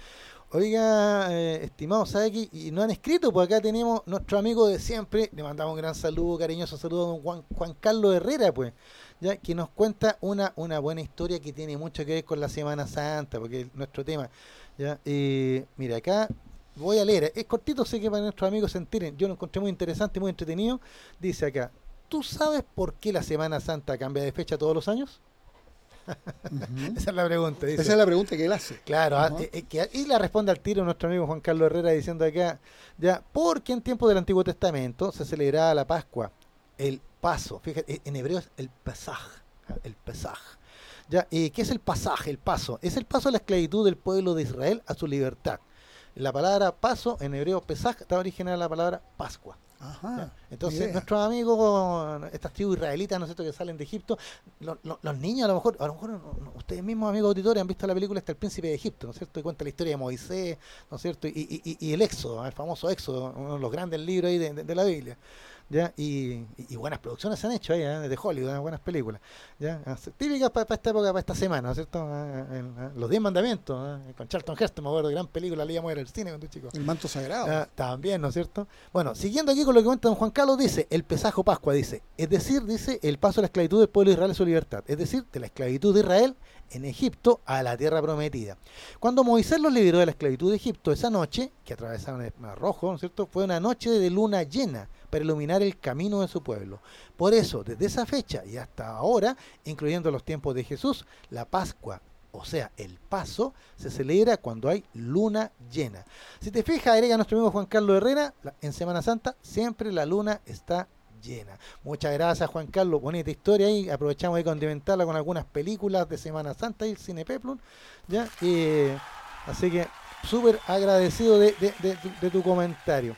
Oiga, eh, estimado Saki, y no han escrito, pues acá tenemos nuestro amigo de siempre, le mandamos un gran saludo, cariñoso saludo a Juan Carlos Herrera, pues, ya que nos cuenta una, una buena historia que tiene mucho que ver con la Semana Santa, porque es nuestro tema. Ya, eh, mira, acá voy a leer, es cortito, sé que para nuestros amigos se enteren, yo lo encontré muy interesante, muy entretenido. Dice acá, ¿tú sabes por qué la Semana Santa cambia de fecha todos los años? Esa es la pregunta. dice. Esa es la pregunta que él hace. Claro, ah, eh, eh, que- y la responde al tiro nuestro amigo Juan Carlos Herrera diciendo acá, ya, porque en tiempos del Antiguo Testamento se celebraba la Pascua, el paso, fíjate, eh, en hebreo es el pasaj, ah, el pasaj. Ya, eh, ¿qué es el pasaje, el paso? Es el paso de la esclavitud del pueblo de Israel a su libertad. La palabra paso en hebreo pesaj está originada de la palabra Pascua. Ajá, Entonces, nuestros amigos, estas tribus israelitas, ¿no es cierto?, que salen de Egipto, los niños a lo mejor, a lo mejor ustedes mismos, amigos auditores, han visto la película hasta el príncipe de Egipto, ¿no es cierto?, y cuenta la historia de Moisés, ¿no es cierto?, y, el Éxodo, el famoso Éxodo, uno de los grandes libros ahí de la Biblia. ¿Ya? Y, buenas producciones se han hecho ahí, ¿eh? de Hollywood, ¿eh? buenas películas, ¿ya? típicas para esta época, para esta semana, ¿no es cierto? ¿eh? Los Diez Mandamientos, con Charlton Heston, me acuerdo, gran película, la íbamos a ver al cine cuando chico. El manto sagrado. también, ¿no es cierto? Bueno, siguiendo aquí con lo que cuenta don Juan Carlos, dice, el pesajo Pascua, dice, es decir, dice, el paso de la esclavitud del pueblo de Israel a su libertad, es decir, de la esclavitud de Israel en Egipto a la tierra prometida. Cuando Moisés los liberó de la esclavitud de Egipto esa noche, que atravesaron el Mar Rojo, ¿no es cierto? Fue una noche de luna llena para iluminar el camino de su pueblo. Por eso, desde esa fecha y hasta ahora, incluyendo los tiempos de Jesús, la Pascua o sea, el paso, se celebra cuando hay luna llena. Si te fijas, agrega nuestro amigo Juan Carlos Herrera, en Semana Santa siempre la luna está llena. Muchas gracias Juan Carlos, bonita historia ahí, aprovechamos de condimentarla con algunas películas de Semana Santa y el Cine Peplum, ¿ya? así que súper agradecido de, tu comentario.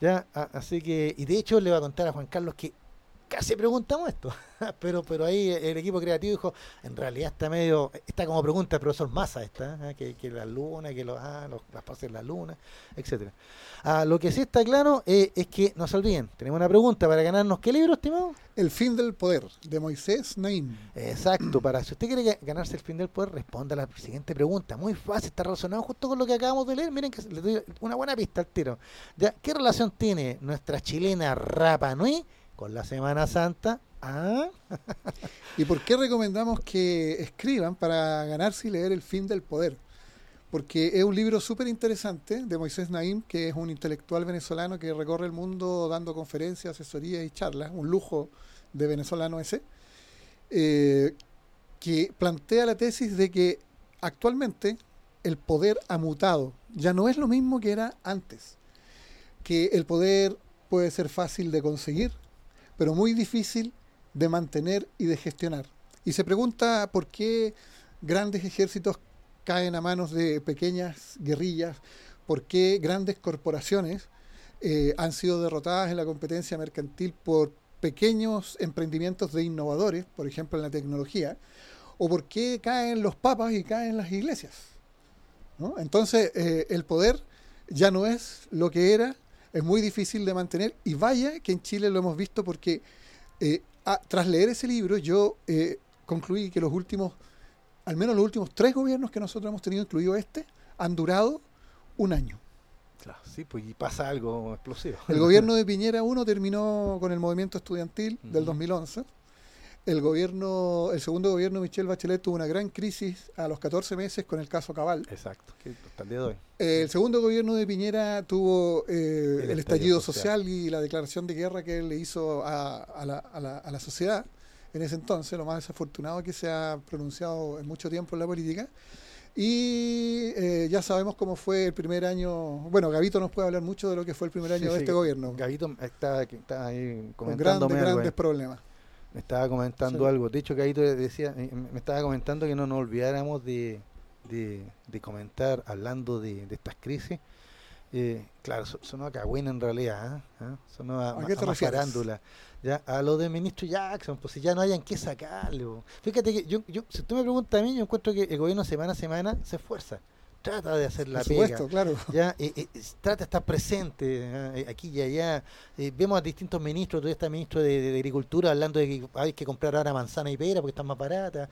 ¿ya? Así que, y de hecho le voy a contar a Juan Carlos que casi preguntamos esto, pero pero ahí el equipo creativo dijo, en realidad está medio, está como pregunta el profesor Massa esta, ¿eh? que, la luna, que los, ah, los, las pases de la luna, etcétera. Ah, lo que sí está claro eh, es que no se olviden, tenemos una pregunta para ganarnos, ¿qué libro, estimado? El fin del poder, de Moisés Naim. Exacto, para si usted quiere ganarse el fin del poder, responda a la siguiente pregunta, muy fácil, está relacionado justo con lo que acabamos de leer, miren que le doy una buena pista al tiro. ¿Ya? ¿Qué relación tiene nuestra chilena Rapa Nui con la Semana Santa. ¿Ah? ¿Y por qué recomendamos que escriban para ganarse y leer El fin del poder? Porque es un libro súper interesante de Moisés Naim, que es un intelectual venezolano que recorre el mundo dando conferencias, asesorías y charlas, un lujo de venezolano ese, eh, que plantea la tesis de que actualmente el poder ha mutado, ya no es lo mismo que era antes, que el poder puede ser fácil de conseguir, pero muy difícil de mantener y de gestionar. Y se pregunta por qué grandes ejércitos caen a manos de pequeñas guerrillas, por qué grandes corporaciones eh, han sido derrotadas en la competencia mercantil por pequeños emprendimientos de innovadores, por ejemplo en la tecnología, o por qué caen los papas y caen las iglesias. Entonces, eh, el poder ya no es lo que era es muy difícil de mantener y vaya que en Chile lo hemos visto porque eh, tras leer ese libro yo eh, concluí que los últimos, al menos los últimos tres gobiernos que nosotros hemos tenido, incluido este, han durado un año. Claro, sí, pues y pasa algo explosivo. El gobierno de Piñera 1 terminó con el movimiento estudiantil del 2011 el gobierno, el segundo gobierno de Michelle Bachelet tuvo una gran crisis a los 14 meses con el caso Cabal. Exacto, hasta el día de hoy. el segundo gobierno de Piñera tuvo eh, el, estallido social. y la declaración de guerra que él le hizo a, la, a, la, a, la, sociedad en ese entonces, lo más desafortunado que se ha pronunciado en mucho tiempo en la política. Y eh, ya sabemos cómo fue el primer año. Bueno, Gavito nos puede hablar mucho de lo que fue el primer año de este gobierno. Gavito está, está ahí comentando. Con grandes, grandes problemas me estaba comentando algo. De hecho, que ahí te decía, eh, me estaba comentando que no nos olvidáramos de, de, comentar, hablando de, estas crisis. Eh, claro, sonó a cagüín en realidad, ¿eh? ¿Ah? sonó a, ¿A, qué Ya, a lo del ministro Jackson, pues si ya no hayan que sacarlo. Fíjate que yo, yo, si tú me preguntas a mí, yo encuentro que el gobierno semana a semana se esfuerza trata de hacer la Por supuesto, claro. ¿ya? trata de estar presente eh, aquí y allá. Eh, vemos a distintos ministros, todavía está el ministro de, Agricultura hablando de que hay que comprar ahora manzana y pera porque están más baratas.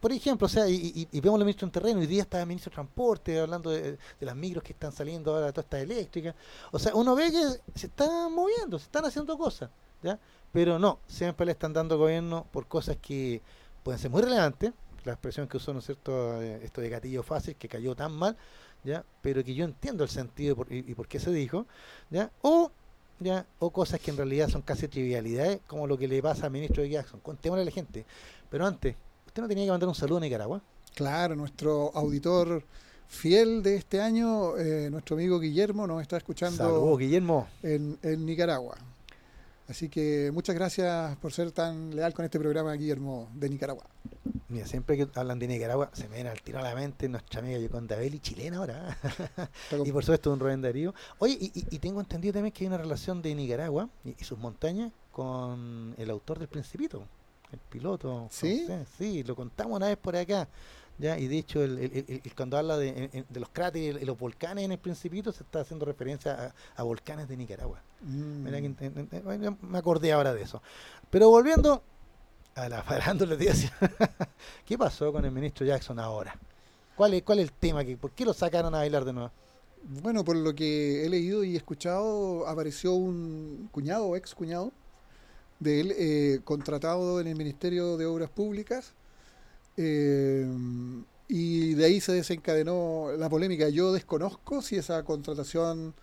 Por ejemplo, o sea, y, vemos al ministro en terreno, hoy día está el ministro de Transporte hablando de, las micros que están saliendo ahora, todas estas eléctricas. O sea, uno ve que se están moviendo, se están haciendo cosas, ¿ya? Pero no, siempre le están dando gobierno por cosas que pueden ser muy relevantes, la expresión que usó, ¿no es cierto?, eh, esto de gatillo fácil, que cayó tan mal, ¿ya? Pero que yo entiendo el sentido y, por qué se dijo, ¿ya? O, ¿ya? O cosas que en realidad son casi trivialidades, como lo que le pasa al ministro de Jackson. Contémosle a la gente. Pero antes, ¿usted no tenía que mandar un saludo a Nicaragua? Claro, nuestro auditor fiel de este año, eh, nuestro amigo Guillermo, nos está escuchando Saludos, Guillermo. En, en Nicaragua. Así que muchas gracias por ser tan leal con este programa, Guillermo, de Nicaragua. Mira, siempre que hablan de Nicaragua, se me viene al tiro a la mente nuestra amiga Yoconda Belli, chilena ahora. y por supuesto un Rubén Darío. Oye, y, tengo entendido también que hay una relación de Nicaragua y, sus montañas con el autor del Principito, el piloto. ¿Sí? sí, lo contamos una vez por acá. ¿ya? Y de hecho, el, cuando habla de, los cráteres y los volcanes en el Principito, se está haciendo referencia a, volcanes de Nicaragua. Mm. me acordé ahora de eso. Pero volviendo a la farándula, ¿qué pasó con el ministro Jackson ahora? ¿Cuál es, cuál es el tema? Que, ¿Por qué lo sacaron a bailar de nuevo? Bueno, por lo que he leído y escuchado, apareció un cuñado ex cuñado de él eh, contratado en el Ministerio de Obras Públicas eh, y de ahí se desencadenó la polémica. Yo desconozco si esa contratación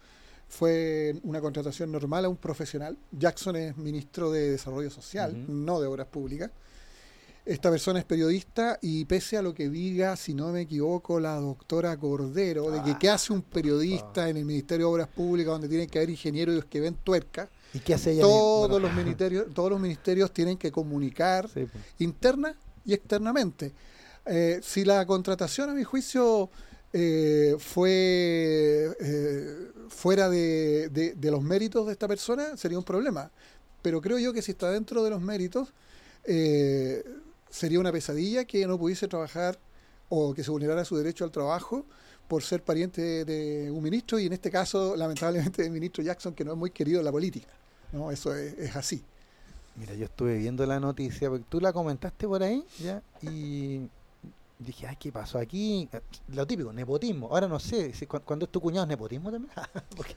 fue una contratación normal a un profesional. Jackson es ministro de Desarrollo Social, no de Obras Públicas. Esta persona es periodista y pese a lo que diga, si no me equivoco, la doctora Cordero, de que qué hace un periodista en el Ministerio de Obras Públicas donde tienen que haber ingenieros que ven tuerca. ¿Y qué hace Todos, los ministerios, todos los ministerios tienen que comunicar interna y externamente. Eh, si la contratación, a mi juicio, eh, fue eh, fuera de, de, los méritos de esta persona, sería un problema. Pero creo yo que si está dentro de los méritos, eh, sería una pesadilla que no pudiese trabajar o que se vulnerara su derecho al trabajo por ser pariente de, un ministro y en este caso, lamentablemente, del ministro Jackson, que no es muy querido en la política. ¿no? Eso es, así. Mira, yo estuve viendo la noticia, porque tú la comentaste por ahí, ¿ya? Y dije, ay, ¿qué pasó aquí? Lo típico, nepotismo. Ahora no sé, si cuando es tu cuñado es nepotismo también. Porque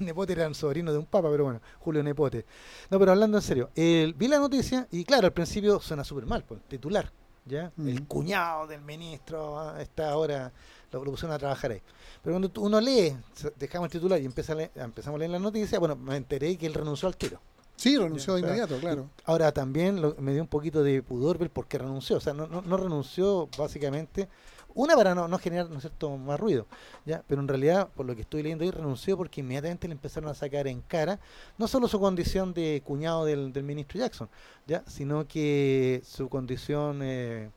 Nepote era un sobrino de un papa, pero bueno, Julio Nepote. No, pero hablando en serio, vi la noticia y claro, al principio suena súper mal, pues, titular, ¿ya? El cuñado del ministro ah, está ahora, lo, pusieron a trabajar ahí. Pero cuando uno lee, dejamos el titular y empieza empezamos a leer la noticia, bueno, me enteré que él renunció al tiro. Sí, renunció de inmediato, claro. Ahora también me dio un poquito de pudor ver por qué renunció. O sea, no, no, renunció básicamente, una para no, no generar ¿no cierto? más ruido, ya pero en realidad, por lo que estoy leyendo ahí, renunció porque inmediatamente le empezaron a sacar en cara no solo su condición de cuñado del, del ministro Jackson, ya sino que su condición... Eh,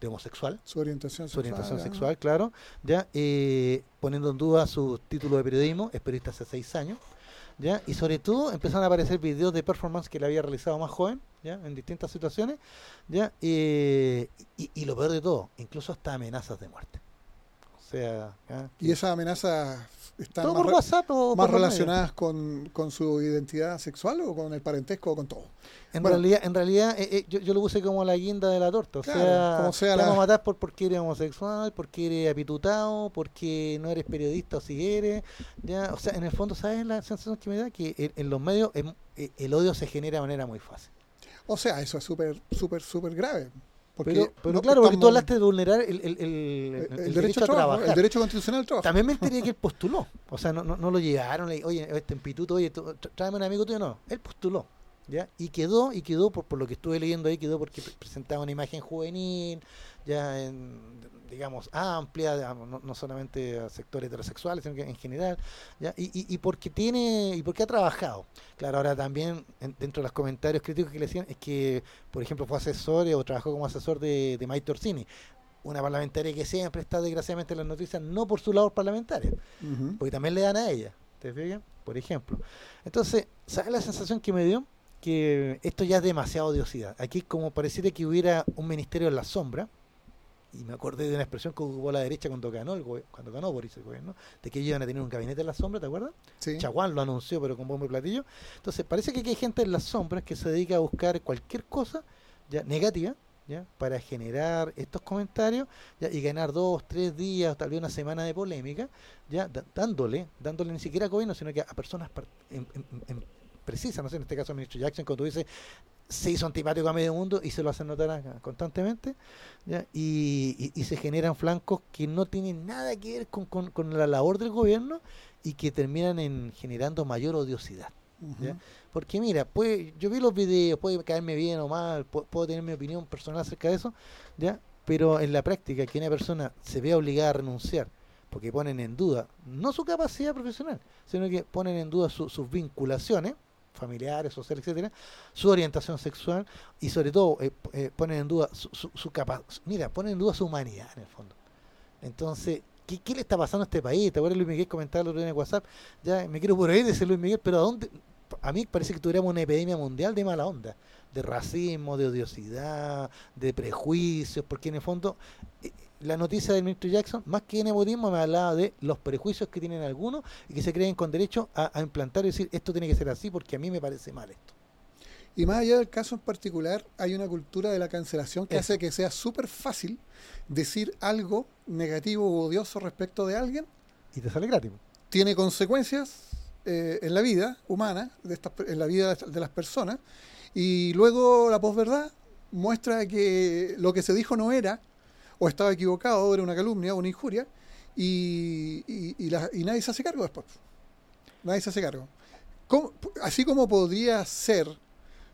de homosexual. Su orientación sexual. Su orientación sexual, claro. Ya, eh, poniendo en duda su título de periodismo, es periodista hace seis años. ¿Ya? Y sobre todo empezaron a aparecer videos de performance que le había realizado más joven, ¿ya? En distintas situaciones, ¿ya? y, y, lo peor de todo, incluso hasta amenazas de muerte. Sea... ¿Y esas amenazas están más, WhatsApp o más relacionadas con, con, su identidad sexual o con el parentesco o con todo? En realidad, en realidad eh, eh, yo, yo, lo puse como la guinda de la torta. O sea, como sea te vamos a matar por, porque eres homosexual, porque eres apitutado, porque no eres periodista o si eres. Ya, o sea, en el fondo, ¿sabes la sensación que me da? Que en, los medios em, eh, el odio se genera de manera muy fácil. O sea, eso es súper, súper, súper grave. Porque pero, claro, porque tú hablaste de vulnerar el, el, el, derecho, a trabajar. El derecho constitucional al trabajo. También me enteré que él postuló. O sea, no, no, no lo llegaron. Oye, este empituto, oye, tráeme un amigo tuyo. No, él postuló. ¿ya? Y quedó, y quedó por, por lo que estuve leyendo ahí, quedó porque presentaba una imagen juvenil, ya en, digamos, amplia, no, solamente a sectores heterosexuales, sino que en general, ¿ya? Y, y, y, porque tiene, y porque ha trabajado. Claro, ahora también, dentro de los comentarios críticos que le decían, es que, por ejemplo, fue asesor o trabajó como asesor de, de Maite Orsini, una parlamentaria que siempre está desgraciadamente en las noticias, no por su labor parlamentaria, porque también le dan a ella, ¿te fijas? Por ejemplo. Entonces, ¿sabes la sensación que me dio? que esto ya es demasiado odiosidad. Aquí como pareciera que hubiera un ministerio en la sombra, y me acordé de una expresión que ocupó la derecha cuando ganó el cuando ganó Boris el gobierno, de que ellos iban a tener un gabinete en la sombra, ¿te acuerdas? Sí. Chaguán lo anunció, pero con bombo y platillo. Entonces, parece que aquí hay gente en las sombras que se dedica a buscar cualquier cosa ya negativa, ¿ya? para generar estos comentarios ¿ya? y ganar dos, tres días, tal vez una semana de polémica, ya dándole, dándole ni siquiera a gobierno, sino que a personas en, en precisa, no sé, en este caso el ministro Jackson, cuando dice se hizo antipático a medio mundo y se lo hacen notar constantemente, Y, se generan flancos que no tienen nada que ver con, con, la labor del gobierno y que terminan en generando mayor odiosidad. Porque mira, puede, yo vi los videos, puede caerme bien o mal, puedo, tener mi opinión personal acerca de eso, ¿ya? pero en la práctica que una persona se vea obligada a renunciar porque ponen en duda no su capacidad profesional, sino que ponen en duda sus vinculaciones, familiares, sociales, etcétera, su orientación sexual y sobre todo eh, eh, ponen en duda su, su, su mira, ponen en duda su humanidad en el fondo. Entonces, ¿qué, ¿qué, le está pasando a este país? ¿Te acuerdas Luis Miguel comentaba el otro día en WhatsApp? Ya me quiero por ahí, dice Luis Miguel, pero ¿a dónde? A mí parece que tuviéramos una epidemia mundial de mala onda, de racismo, de odiosidad, de prejuicios, porque en el fondo eh, la noticia del ministro Jackson, más que nepotismo, me hablaba de los prejuicios que tienen algunos y que se creen con derecho a, a, implantar y decir esto tiene que ser así porque a mí me parece mal esto. Y más allá del caso en particular, hay una cultura de la cancelación que Eso. hace que sea súper fácil decir algo negativo o odioso respecto de alguien. Y te sale gratis. Tiene consecuencias eh, en la vida humana, de esta, en la vida de las personas, y luego la posverdad muestra que lo que se dijo no era o estaba equivocado, era una calumnia o una injuria, y, y, y, la, y, nadie se hace cargo después. Nadie se hace cargo. ¿Cómo, así como podría ser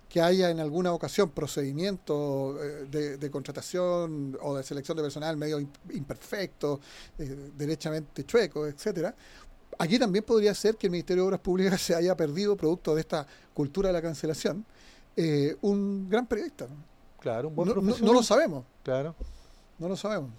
que haya en alguna ocasión procedimiento eh, de, de, contratación o de selección de personal medio imperfecto, eh, derechamente chueco, etcétera. Aquí también podría ser que el Ministerio de Obras Públicas se haya perdido, producto de esta cultura de la cancelación, eh, un gran periodista. Claro, un buen no, profesional. No, no lo sabemos. Claro. No lo sabemos.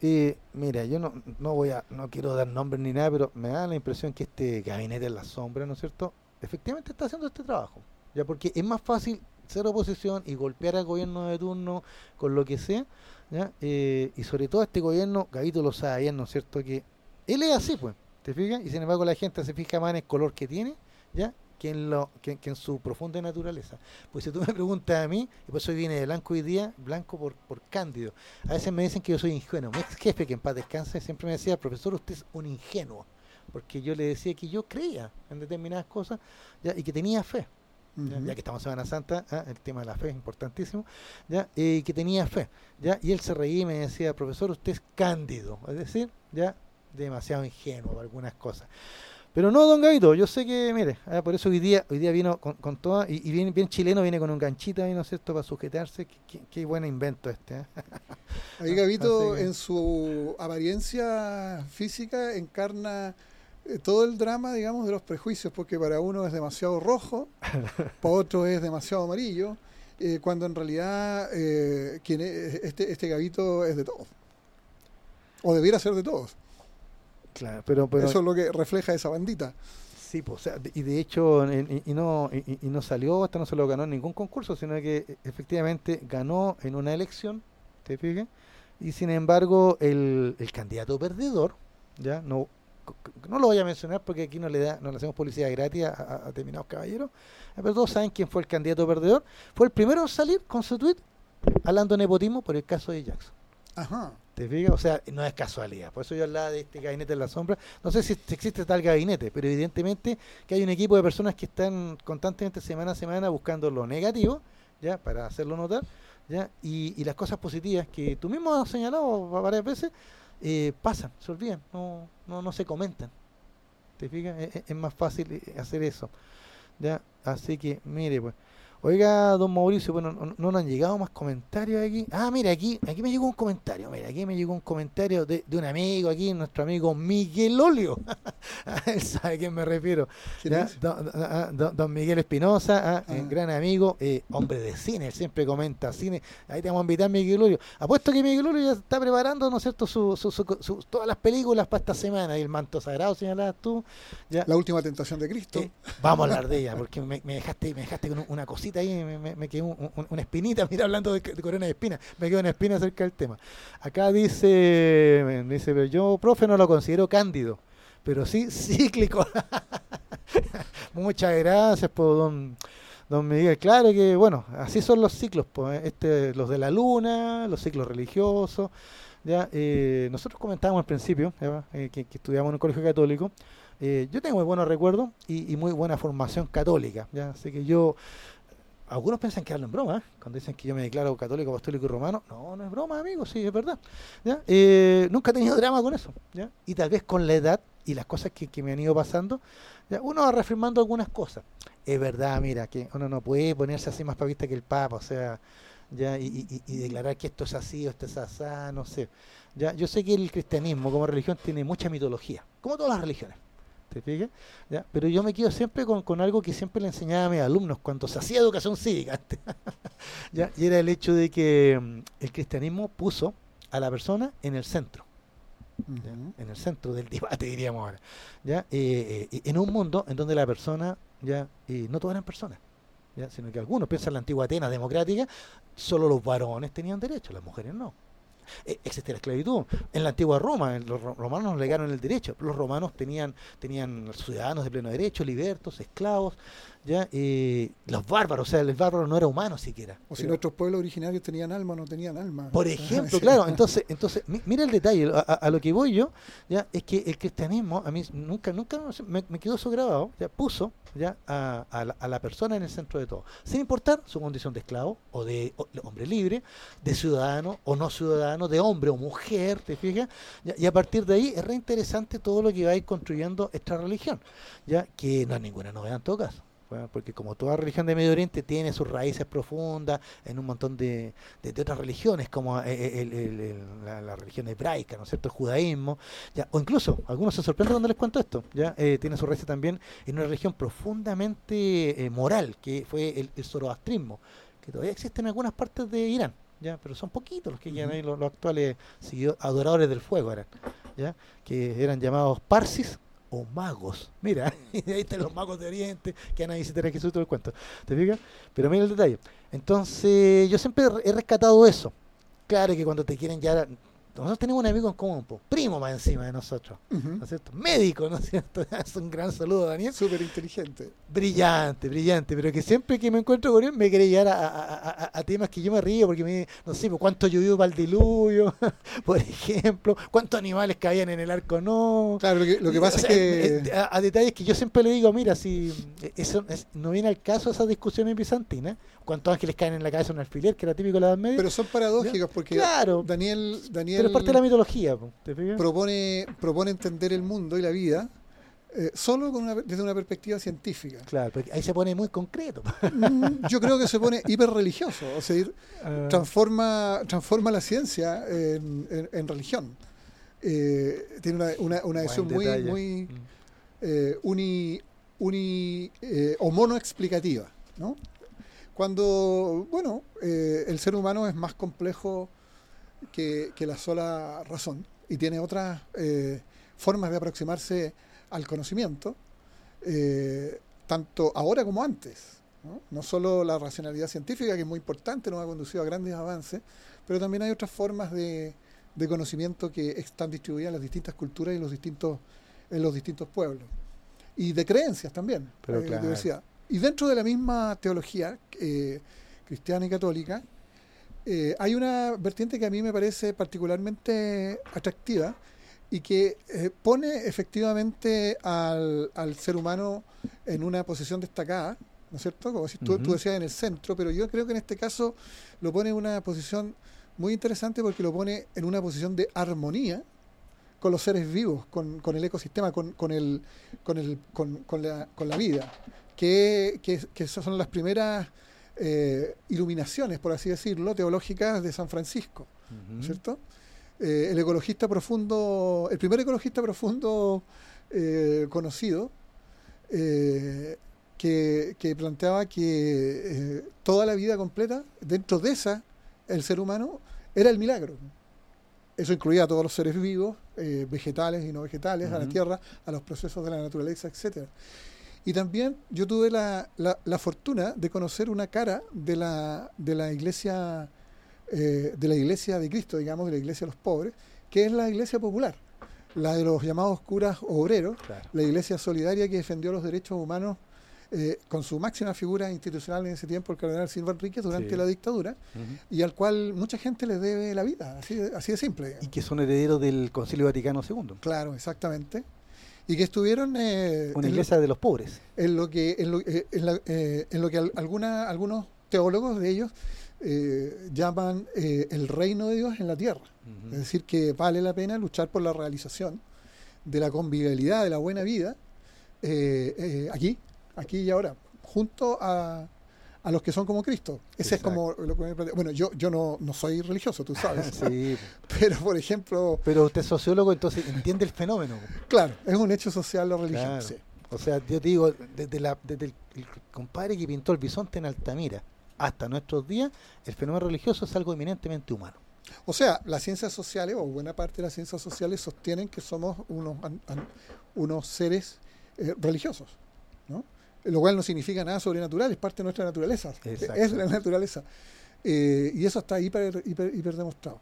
Eh, mira, yo no, no voy a, no quiero dar nombres ni nada, pero me da la impresión que este gabinete en la sombra, ¿no es cierto? Efectivamente está haciendo este trabajo, ya porque es más fácil ser oposición y golpear al gobierno de turno con lo que sea, ¿ya? Eh, y sobre todo este gobierno, Gavito lo sabe bien, ¿no es cierto? Que él es así, pues, ¿te fijas? Y sin embargo la gente se fija más en el color que tiene, ¿ya? Que en, lo, que, que, en su profunda naturaleza. Pues si tú me preguntas a mí, y por eso viene de blanco hoy día, blanco por, por cándido. A veces me dicen que yo soy ingenuo. Mi ex jefe, que en paz descanse, siempre me decía, profesor, usted es un ingenuo. Porque yo le decía que yo creía en determinadas cosas ¿ya? y que tenía fe. Uh -huh. ¿ya? ya, que estamos en Semana Santa, ¿ah? el tema de la fe es importantísimo, ya y que tenía fe, ya y él se reía y me decía, profesor, usted es cándido, es decir, ya demasiado ingenuo para algunas cosas. Pero no, don Gavito, yo sé que, mire, ah, por eso hoy día hoy día vino con, con toda, y, y bien, bien, chileno, viene con un ganchito ahí, ¿no es cierto?, para sujetarse. Qué, qué, qué buen invento este. ¿eh? Ahí Gavito, que... en su apariencia física, encarna eh, todo el drama, digamos, de los prejuicios, porque para uno es demasiado rojo, para otro es demasiado amarillo, eh, cuando en realidad eh, quien es, este, este Gavito es de todos. O debiera ser de todos. Claro, pero, pero, Eso es lo que refleja esa bandita. Sí, pues, o sea, y de hecho, y, y no, y, y, no salió, hasta no se lo ganó en ningún concurso, sino que efectivamente ganó en una elección, ¿te fijas? Y sin embargo, el, el candidato perdedor, ya, no, no lo voy a mencionar porque aquí no le da, no le hacemos publicidad gratis a, a, a determinados caballeros, pero todos saben quién fue el candidato perdedor. Fue el primero en salir con su tweet hablando de nepotismo por el caso de Jackson. Ajá. ¿Te fijas? O sea, no es casualidad. Por eso yo hablaba de este gabinete en la sombra. No sé si existe tal gabinete, pero evidentemente que hay un equipo de personas que están constantemente semana a semana buscando lo negativo, ya, para hacerlo notar, ya, y, y las cosas positivas que tú mismo has señalado varias veces, eh, pasan, se olvidan, no, no, no se comentan. ¿Te fijas? Es, es, más fácil eh, hacer eso. ¿ya? Así que, mire, pues. Oiga, don Mauricio, bueno, no, no, nos han llegado más comentarios aquí. Ah, mira, aquí, aquí me llegó un comentario. Mira, aquí me llegó un comentario de, de un amigo aquí, nuestro amigo Miguel Olio. Él sabe a quién me refiero. ¿Quién don, don, don, Miguel Espinosa, ah, ah. gran amigo, eh, hombre de cine, él siempre comenta cine. Ahí te vamos a invitar, Miguel Olio. Apuesto que Miguel Olio ya está preparando, ¿no es cierto?, su, su, su, su todas las películas para esta semana. Y el manto sagrado, señalabas tú. Ya. La última tentación de Cristo. Eh, vamos a hablar de ella, porque me, me, dejaste, me dejaste con una cosita ahí, me, me, quedó un, un, una espinita, mira, hablando de, corona de espina, me quedó una espina acerca del tema. Acá dice, dice, pero yo, profe, no lo considero cándido, pero sí cíclico. Muchas gracias por don, don Miguel. Claro que, bueno, así son los ciclos, pues, este, los de la luna, los ciclos religiosos. Ya, eh, nosotros comentábamos al principio eh, que, estudiamos en un colegio católico. Yo tengo muy buenos recuerdos y, y, muy buena formación católica. ¿ya? Así que yo algunos piensan que hablo en broma, ¿eh? cuando dicen que yo me declaro católico, apostólico y romano. No, no es broma, amigo, sí, es verdad. ¿ya? Eh, nunca he tenido drama con eso. ¿ya? Y tal vez con la edad y las cosas que, me han ido pasando, ¿ya? uno va reafirmando algunas cosas. Es verdad, mira, que uno no puede ponerse así más papista que el Papa, o sea, ya y, y, y declarar que esto es así o esto es así, no sé. Ya, yo sé que el cristianismo como religión tiene mucha mitología, como todas las religiones. ¿Te fijas? ¿Ya? Pero yo me quedo siempre con, con, algo que siempre le enseñaba a mis alumnos cuando se hacía educación cívica. ¿ya? Y era el hecho de que mm, el cristianismo puso a la persona en el centro. Uh -huh. En el centro del debate, diríamos ahora. ¿ya? Eh, eh, en un mundo en donde la persona, ya eh, no todas eran personas. ¿ya? sino que algunos piensan en la antigua Atenas democrática, solo los varones tenían derecho, las mujeres no. Eh, existía la esclavitud. En la antigua Roma, los romanos nos legaron el derecho. Los romanos tenían, tenían ciudadanos de pleno derecho, libertos, esclavos, ya eh, los bárbaros, o sea, el bárbaro no era humano siquiera. O si nuestros pueblos originarios tenían alma o no tenían alma. Por ejemplo, claro, entonces, entonces, mira el detalle, a, a, lo que voy yo, ya, es que el cristianismo, a mí nunca, nunca me, me quedó eso grabado, ya puso ya a, a, la, a, la, persona en el centro de todo, sin importar su condición de esclavo o de o, hombre libre, de ciudadano o no ciudadano, de hombre o mujer, ¿te fijas? Ya, y a partir de ahí es re interesante todo lo que va a ir construyendo esta religión, ya que no es ninguna novedad en todo caso porque como toda religión de Medio Oriente tiene sus raíces profundas en un montón de, de, de otras religiones, como el, el, el, la, la, religión hebraica, ¿no es cierto?, el judaísmo, ya, o incluso, algunos se sorprenden cuando les cuento esto, ya eh, tiene su raíces también en una religión profundamente eh, moral, que fue el, zoroastrismo, que todavía existe en algunas partes de Irán, ya, pero son poquitos los que -huh. ahí, los, los, actuales adoradores del fuego eran, ya, que eran llamados parsis o magos. Mira, ahí están los magos de Oriente que van a visitar a Jesús todo el cuento. ¿Te fijas? Pero mira el detalle. Entonces, yo siempre he rescatado eso. Claro que cuando te quieren ya nosotros tenemos un amigo en común, po, primo más encima de nosotros, uh -huh. ¿no es cierto? Médico, ¿no es cierto? Es un gran saludo, Daniel. Súper inteligente. Brillante, brillante, pero que siempre que me encuentro con él me quiere llegar a, a, a, a, temas que yo me río, porque me, no sé, cuánto llovió para el diluvio, por ejemplo, cuántos animales caían en el arco no. Claro, lo que, lo que pasa o sea, es que... A, detalles que yo siempre le digo, mira, si eso es, no viene al caso esas discusiones bizantinas, cuántos ángeles caen en la cabeza de un alfiler, que era típico de la Edad Media. Pero son paradójicas, porque claro, Daniel, Daniel pero es parte de la mitología. ¿te propone, propone entender el mundo y la vida eh, solo con una, desde una perspectiva científica. Claro, porque ahí se pone muy concreto. Mm, yo creo que se pone hiper religioso, o sea, uh, transforma, transforma la ciencia en, en, en religión. Eh, tiene una, una, una visión muy, muy mm. eh, uni, uni o monoexplicativa, ¿no? Cuando, bueno, el ser humano es más complejo que, que, la sola razón y tiene otras eh, formas de aproximarse al conocimiento, eh, tanto ahora como antes. ¿no? ¿no? solo la racionalidad científica, que es muy importante, nos ha conducido a grandes avances, pero también hay otras formas de, de conocimiento que están distribuidas en las distintas culturas y en los distintos, en los distintos pueblos. Y de creencias también, pero eh, claro. decía. Y dentro de la misma teología eh, cristiana y católica, eh, hay una vertiente que a mí me parece particularmente atractiva y que eh, pone efectivamente al, al, ser humano en una posición destacada, ¿no es cierto? Como si tú, uh -huh. tú, decías en el centro, pero yo creo que en este caso lo pone en una posición muy interesante porque lo pone en una posición de armonía con los seres vivos, con, con el ecosistema, con, con, el, con, el, con, con, la, con la vida, que, que, que son las primeras eh, iluminaciones, por así decirlo, teológicas de San Francisco, uh -huh. ¿cierto? Eh, el ecologista profundo, el primer ecologista profundo eh, conocido, que, que, planteaba que toda la vida completa, dentro de esa, el ser humano, era el milagro. Eso incluía a todos los seres vivos, vegetales y no vegetales, uh -huh. a la tierra, a los procesos de la naturaleza, etcétera. Y también yo tuve la, la, la, fortuna de conocer una cara de la, de la iglesia eh, de la iglesia de Cristo, digamos, de la iglesia de los pobres, que es la iglesia popular, la de los llamados curas obreros, claro. la iglesia solidaria que defendió los derechos humanos eh, con su máxima figura institucional en ese tiempo, el cardenal Silva Enrique, durante sí. la dictadura, uh -huh. y al cual mucha gente le debe la vida, así de, así de simple. Digamos. Y que son herederos del Concilio Vaticano II. Claro, exactamente y que estuvieron eh, una iglesia lo, de los pobres en lo que en lo, eh, en la, eh, en lo que alguna, algunos teólogos de ellos llaman el reino de Dios en la tierra uh -huh. es decir que vale la pena luchar por la realización de la convivialidad de la buena vida aquí aquí y ahora junto a, a los que son como Cristo. Ese es como lo que me Bueno, yo, yo no, no soy religioso, tú sabes. sí. Pero, por ejemplo... Pero usted es sociólogo, entonces entiende el fenómeno. Claro, es un hecho social la religión, sí. O sea, yo te digo, desde, la, desde el, compadre que pintó el bisonte en Altamira hasta nuestros días, el fenómeno religioso es algo eminentemente humano. O sea, las ciencias sociales, o buena parte de las ciencias sociales, sostienen que somos unos, unos seres eh, religiosos. Lo cual no significa nada sobrenatural, es parte de nuestra naturaleza, es la naturaleza. Eh, y eso está hiper, hiper, hiper demostrado.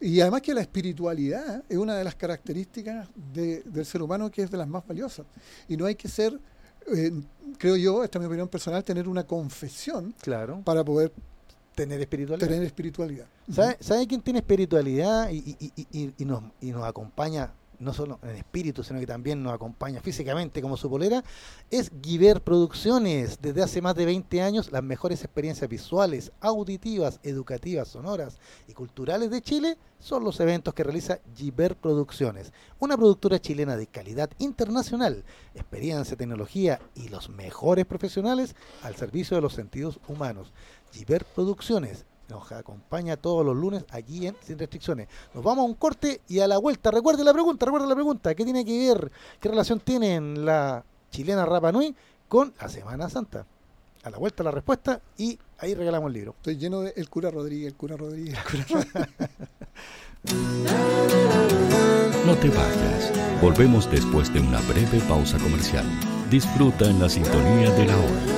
Y además que la espiritualidad es una de las características del ser humano que es de las más valiosas. Y no hay que ser, eh, creo yo, esta es mi opinión personal, tener una confesión claro. para poder tener espiritualidad. Tener espiritualidad. ¿Sabe, ¿Sabe quién tiene espiritualidad y, y, y, nos, y nos acompaña no solo en espíritu, sino que también nos acompaña físicamente como su polera, es Giver Producciones. Desde hace más de 20 años, las mejores experiencias visuales, auditivas, educativas, sonoras y culturales de Chile son los eventos que realiza Giver Producciones, una productora chilena de calidad internacional, experiencia, tecnología y los mejores profesionales al servicio de los sentidos humanos. Giver Producciones, nos acompaña todos los lunes aquí en Sin Restricciones. Nos vamos a un corte y a la vuelta. Recuerde la pregunta, recuerde la pregunta. ¿Qué tiene que ver, qué relación tiene la chilena Rapa Nui con la Semana Santa? A la vuelta la respuesta y ahí regalamos el libro. Estoy lleno de el cura Rodríguez, el cura Rodríguez, el cura Rodríguez. No te vayas. Volvemos después de una breve pausa comercial. Disfruta en la sintonía de la hora.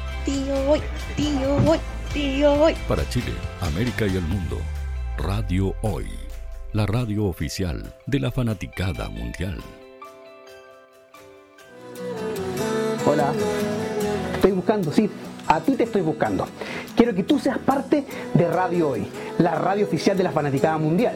Tío Hoy, tío Hoy, tío Hoy. Para Chile, América y el mundo, Radio Hoy. La radio oficial de la fanaticada mundial. Hola, estoy buscando, sí, a ti te estoy buscando. Quiero que tú seas parte de Radio Hoy, la radio oficial de la fanaticada mundial.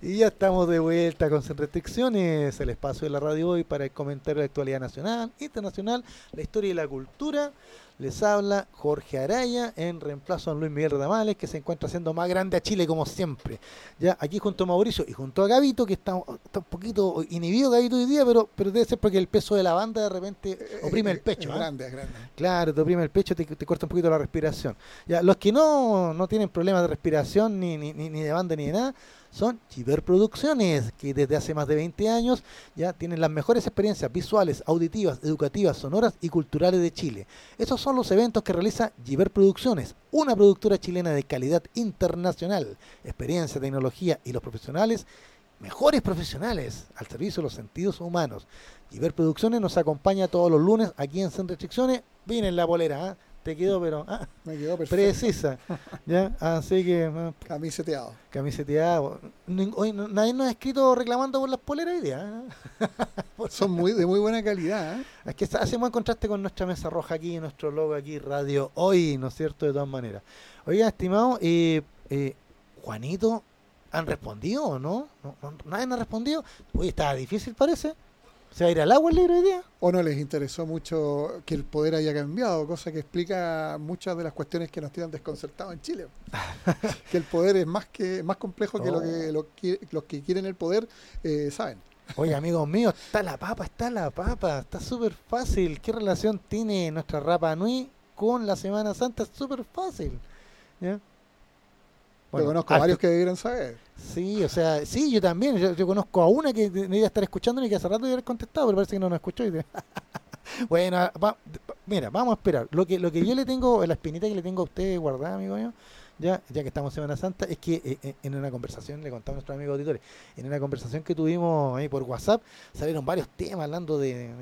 Y ya estamos de vuelta con Sin Restricciones, el espacio de la radio hoy para comentar la actualidad nacional, internacional, la historia y la cultura. Les habla Jorge Araya en reemplazo a Luis Miguel Ramales, que se encuentra haciendo más grande a Chile como siempre. Ya aquí junto a Mauricio y junto a Gavito, que está, está un poquito inhibido Gavito hoy día, pero, pero debe ser porque el peso de la banda de repente oprime el pecho. Es ¿ah? grande, es grande. Claro, te oprime el pecho, te, te corta un poquito la respiración. Ya, los que no, no tienen problemas de respiración ni, ni, ni de banda ni de nada, son Chiver Producciones, que desde hace más de 20 años ya tienen las mejores experiencias visuales, auditivas, educativas, sonoras y culturales de Chile. Esos son los eventos que realiza Chiver Producciones, una productora chilena de calidad internacional, experiencia, tecnología y los profesionales, mejores profesionales al servicio de los sentidos humanos. Chiver Producciones nos acompaña todos los lunes aquí en Sin Restricciones. Viene en la bolera, ¿ah? Te quedó, pero ah, Me quedó perfecto. precisa. ¿ya? Así que. ah, Camiseteado. Camiseteado. Hoy nadie nos ha escrito reclamando por las poleras hoy día. ¿eh? Son muy de muy buena calidad. ¿eh? Es que hace buen contraste con nuestra mesa roja aquí, nuestro logo aquí, Radio Hoy, ¿no es cierto? De todas maneras. Oiga, estimado, eh, eh, Juanito, ¿han respondido o no? ¿No, no- nadie ha respondido? Oye, está difícil parece. ¿Se va a ir al agua el libro hoy día? ¿O no les interesó mucho que el poder haya cambiado? Cosa que explica muchas de las cuestiones que nos tienen desconcertados en Chile. que el poder es más que más complejo que, lo que, lo que los que quieren el poder eh, saben. Oye, amigos míos, está la papa, está la papa, está súper fácil. ¿Qué relación tiene nuestra Rapa Nui con la Semana Santa? Es súper fácil. ¿ya? Yo conozco harto- varios que debieran saber. Sí, o sea, sí, yo también. Yo, yo conozco a una que debería estar escuchando y que hace rato debería haber contestado, pero parece que no nos escuchó. Y de- bueno, va- mira, vamos a esperar. Lo que, lo que yo le tengo, la espinita que le tengo a usted guardada, amigo mío, ya, ya que estamos en Semana Santa, es que eh, eh, en una conversación, le contaba a nuestros amigos auditores, en una conversación que tuvimos ahí por WhatsApp, salieron varios temas hablando de,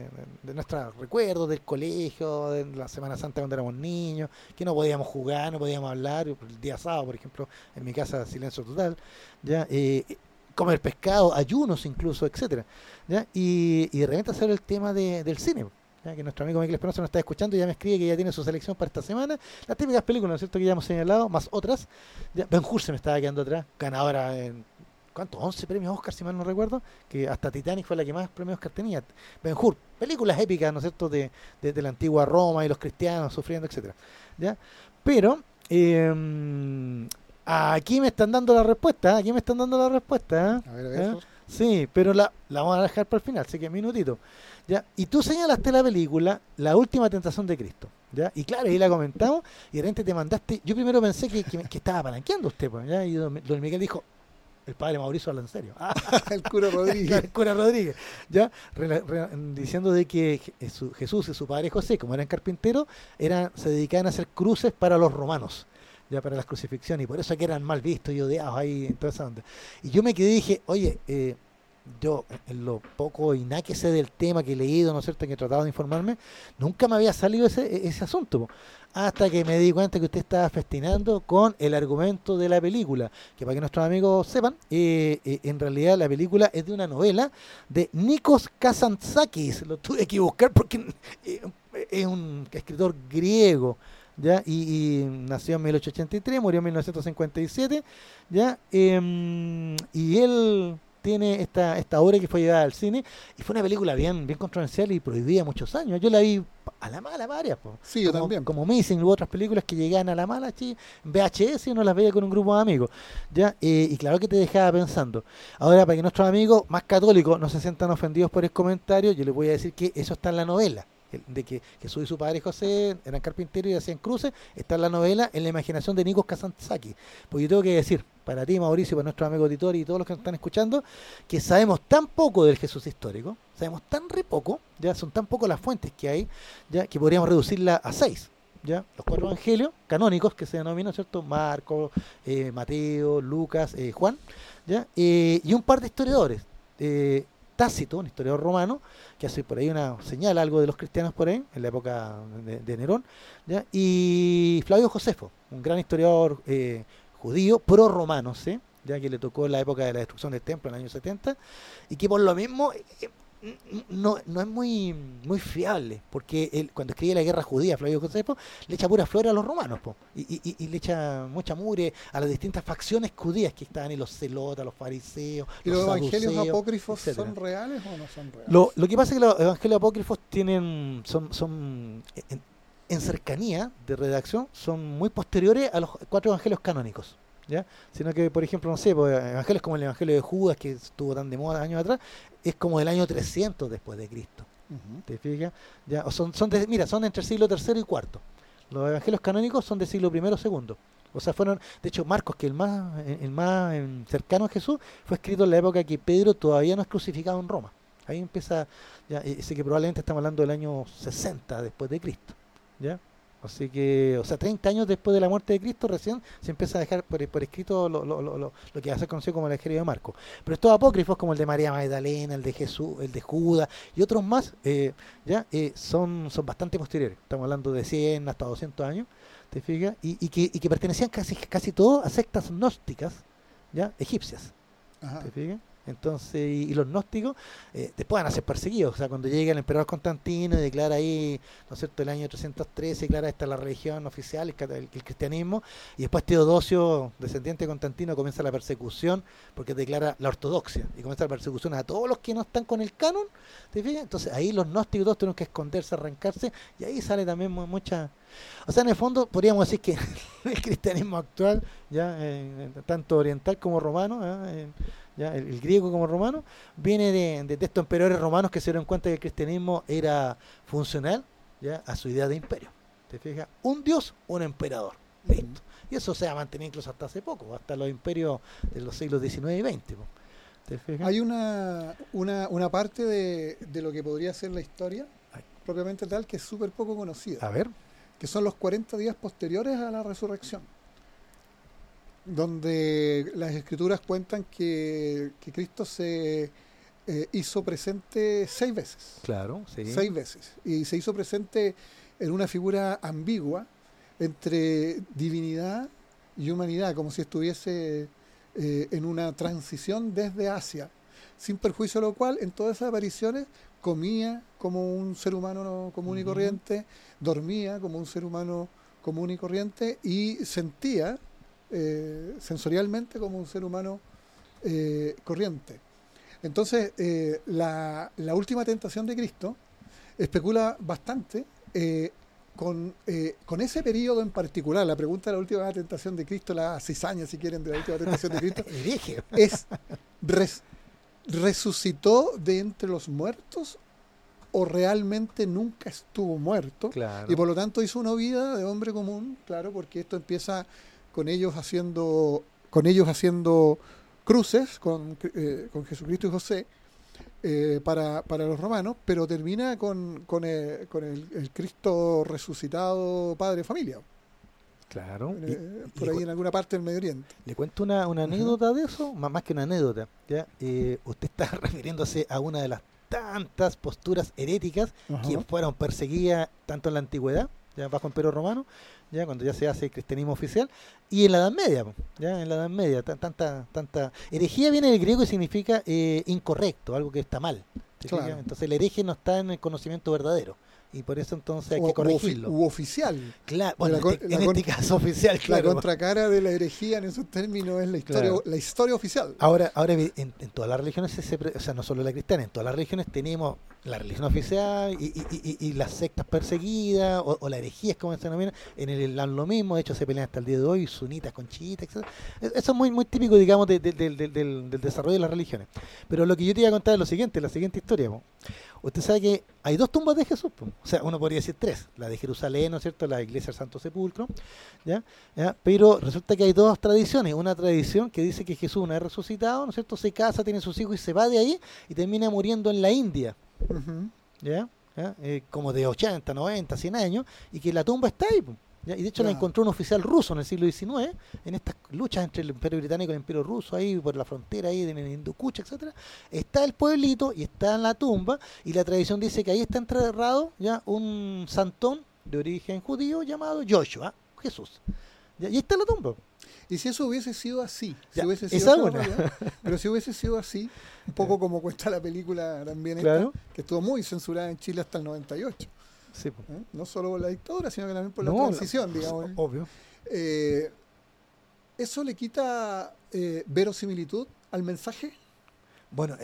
de, nuestros recuerdos del colegio, de la Semana Santa cuando éramos niños, que no podíamos jugar, no podíamos hablar, el día sábado, por ejemplo, en mi casa silencio total, ya, eh, comer pescado, ayunos incluso, etcétera, ya, y, y de repente salió el tema de, del cine que nuestro amigo Miguel Espinosa nos está escuchando y ya me escribe que ya tiene su selección para esta semana. Las típicas películas, ¿no es cierto?, que ya hemos señalado, más otras. Ben Hur se me estaba quedando atrás, ganadora en, ¿cuánto? 11 premios Oscar, si mal no recuerdo, que hasta Titanic fue la que más premios Oscar tenía. Ben Hur, películas épicas, ¿no es cierto?, de, de, la antigua Roma y los cristianos sufriendo, etcétera ¿Ya? Pero, eh, aquí me están dando la respuesta, aquí me están dando la respuesta. ¿eh? A ver, a ver. ¿Eh? Sí, pero la, la vamos a dejar para el final, así que minutito. ¿Ya? Y tú señalaste la película La última tentación de Cristo. ¿ya? Y claro, ahí la comentamos y de repente te mandaste. Yo primero pensé que, que, estaba palanqueando usted, pues, ¿ya? y don, Miguel dijo. El padre Mauricio habla en serio. el cura Rodríguez. el cura Rodríguez. ¿ya? diciendo de que Jesús y su padre José, como eran carpinteros, eran, se dedicaban a hacer cruces para los romanos ya para las crucifixiones, y por eso que eran mal vistos y odiados ahí en toda esa onda. Y yo me quedé y dije, oye, eh, yo en lo poco y nada que sé del tema que he leído, ¿no es cierto?, que he tratado de informarme, nunca me había salido ese, e-, ese asunto. Hasta que me di cuenta que usted estaba festinando con el argumento de la película. Que para que nuestros amigos sepan, eh, eh, en realidad la película es de una novela de Nikos Kazantzakis. Lo tuve que buscar porque eh, es un escritor griego. ¿ya? Y, nació en 1883, murió en 1957, ¿ya? Em, y él tiene esta, esta obra que fue llevada al cine y fue una película bien, bien controversial y prohibida muchos años. Yo la vi a la mala varias. Sí, yo también. Como Missing u otras películas que llegaban a la mala, en VHS y uno las veía con un grupo de amigos. ¿ya? Eh, y claro que te dejaba pensando. Ahora, para que nuestros amigos más católicos no se sientan ofendidos por el comentario, yo les voy a decir que eso está en la novela de que Jesús y su padre José eran carpinteros y hacían cruces, está en la novela en la imaginación de Nikos Kazantzaki. Porque yo tengo que decir, para ti Mauricio, para nuestros amigos auditores y todos los que nos están escuchando, que sabemos tan poco del Jesús histórico, sabemos tan re poco, ya son tan pocos las fuentes que hay, ya que podríamos reducirla a seis. ¿Ya? Los cuatro evangelios canónicos que se denominan, ¿cierto? Marco, eh, Mateo, Lucas, eh, Juan, ¿ya? Eh, y un par de historiadores. Tácito, un historiador romano, que hace por ahí una señal algo de los cristianos por ahí, en la época de, Nerón, y Flavio Josefo, un gran historiador eh, judío, pro-romano, ¿sí? ya que le tocó la época de la destrucción del templo en el año 70, y que por lo mismo eh, no, no es muy, muy fiable, porque él, cuando escribe la guerra judía, Flavio Josefo, le echa pura flor a los romanos, y, y, le echa mucha mugre a las distintas facciones judías que estaban en los celotas, los fariseos. ¿Y los, evangelios apócrifos son reales o no son reales? Lo, lo, que pasa es que los evangelios apócrifos tienen, son, son en cercanía de redacción, son muy posteriores a los cuatro evangelios canónicos. ¿ya? Sino que, por ejemplo, no sé, pues, evangelios como el Evangelio de Judas, que estuvo tan de moda años atrás, es como del año 300 después de Cristo. ¿Te fijas? ¿Ya? O son, son de, mira, son entre el siglo III y IV. Los evangelios canónicos son del siglo I o II. O sea, fueron, de hecho, Marcos, que el más, el más em, cercano a Jesús, fue escrito en la época que Pedro todavía no es crucificado en Roma. Ahí empieza, ya, ese que probablemente estamos hablando del año 60 después de Cristo. ¿Ya? Así que, o sea, 30 años después de la muerte de Cristo, recién se empieza a dejar por, escrito lo, lo, lo, lo, que va a ser conocido como el Evangelio de Marco. Pero estos apócrifos, como el de María Magdalena, el de Jesús, el de Judas y otros más, eh, ya eh, son, son bastante posteriores. Estamos hablando de 100 hasta 200 años, ¿te fijas? Y, y, que, y que pertenecían casi, casi todos a sectas gnósticas, ¿ya? Egipcias. ¿Te fijas? Entonces, y, los gnósticos eh, después van a ser perseguidos. O sea, cuando llega el emperador Constantino y declara ahí, ¿no es cierto?, el año 313, declara esta la religión oficial, el, cristianismo, y después Teodosio, descendiente de Constantino, comienza la persecución porque declara la ortodoxia y comienza la persecución a todos los que no están con el canon. ¿Te fijas? Entonces, ahí los gnósticos todos tienen que esconderse, arrancarse, y ahí sale también mucha. O sea, en el fondo podríamos decir que el cristianismo actual, ya tanto oriental como romano, ¿eh? El, griego como romano, viene de, estos emperadores romanos que se dieron cuenta que el cristianismo era funcional ¿ya? a su idea de imperio. ¿Te fijas? Un dios, un emperador. Listo. Y eso se ha mantenido incluso hasta hace poco, hasta los imperios de los siglos XIX y XX. Hay una, una, una parte de, de, lo que podría ser la historia, propiamente tal, que es súper poco conocida. A ver. Que son los 40 días posteriores a la resurrección. Donde las escrituras cuentan que, que Cristo se eh, hizo presente seis veces. Claro, sí. Seis veces. Y se hizo presente en una figura ambigua entre divinidad y humanidad, como si estuviese eh, en una transición desde Asia, sin perjuicio de lo cual en todas esas apariciones comía como un ser humano común y corriente, dormía como un ser humano común y corriente y sentía eh, sensorialmente como un ser humano eh, corriente. Entonces, eh, la, la, última tentación de Cristo especula bastante con, con, ese periodo en particular. La pregunta de la última tentación de Cristo, la cizaña, si quieren, de la última tentación de Cristo, es res, resucitó de entre los muertos o realmente nunca estuvo muerto y por lo tanto hizo una vida de hombre común, claro, porque esto empieza con ellos haciendo con ellos haciendo cruces con, eh, con Jesucristo y José eh, para, para, los romanos, pero termina con, con, el, con el, Cristo resucitado Padre Familia. Claro. Eh, por ahí en alguna parte del Medio Oriente. Le cuento una, una anécdota de eso, más, más que una anécdota. ¿ya? usted está refiriéndose a una de las tantas posturas heréticas que fueron perseguidas tanto en la antigüedad, ya bajo el Imperio Romano, ya cuando ya se hace el cristianismo oficial, y en la Edad Media, ya en la Edad Media, tanta, tanta herejía viene del griego y significa eh, incorrecto, algo que está mal. Entonces el hereje no está en el conocimiento verdadero y por eso entonces hay que corregirlo. U, oficial. Claro, bueno, este, en, este caso oficial, claro. La contracara de la herejía en esos términos es la historia, la historia oficial. Ahora, ahora en, todas las religiones, o sea, no solo la cristiana, en todas las religiones tenemos la religión oficial y, las sectas perseguidas o, la herejía, como se denomina, en el Islam lo mismo, de hecho se pelean hasta el día de hoy, sunitas con chiitas, etc. E, eso es muy, muy típico, digamos, del, del, desarrollo de las religiones. Pero lo que yo te iba a contar es lo siguiente, la siguiente historia. Usted sabe que hay dos tumbas de Jesús, o sea, uno podría decir tres, la de Jerusalén, ¿no es cierto?, la iglesia del Santo Sepulcro, ¿ya? Pero resulta que hay dos tradiciones, una tradición que dice que Jesús una vez resucitado, ¿no es cierto?, se casa, tiene sus hijos y se va de ahí y termina muriendo en la India, ¿ya? Eh, como de 80, 90, 100 años, y que la tumba está ahí, y de hecho la encontró un oficial ruso en el siglo XIX, en estas luchas entre el imperio británico y el imperio ruso, ahí por la frontera, ahí en el Hindukuch, etcétera Está el pueblito y está en la tumba, y la tradición dice que ahí está enterrado ya un santón de origen judío llamado Joshua, Jesús. Y ahí está la tumba. Y si eso hubiese sido así, si hubiese sido pero si hubiese sido así, un poco como cuenta la película también esta, que estuvo muy censurada en Chile hasta el 98. ¿Eh? No solo por la dictadura, sino que también por la transición, digamos. Obvio. Eh, ¿Eso le quita eh, verosimilitud al mensaje? Bueno,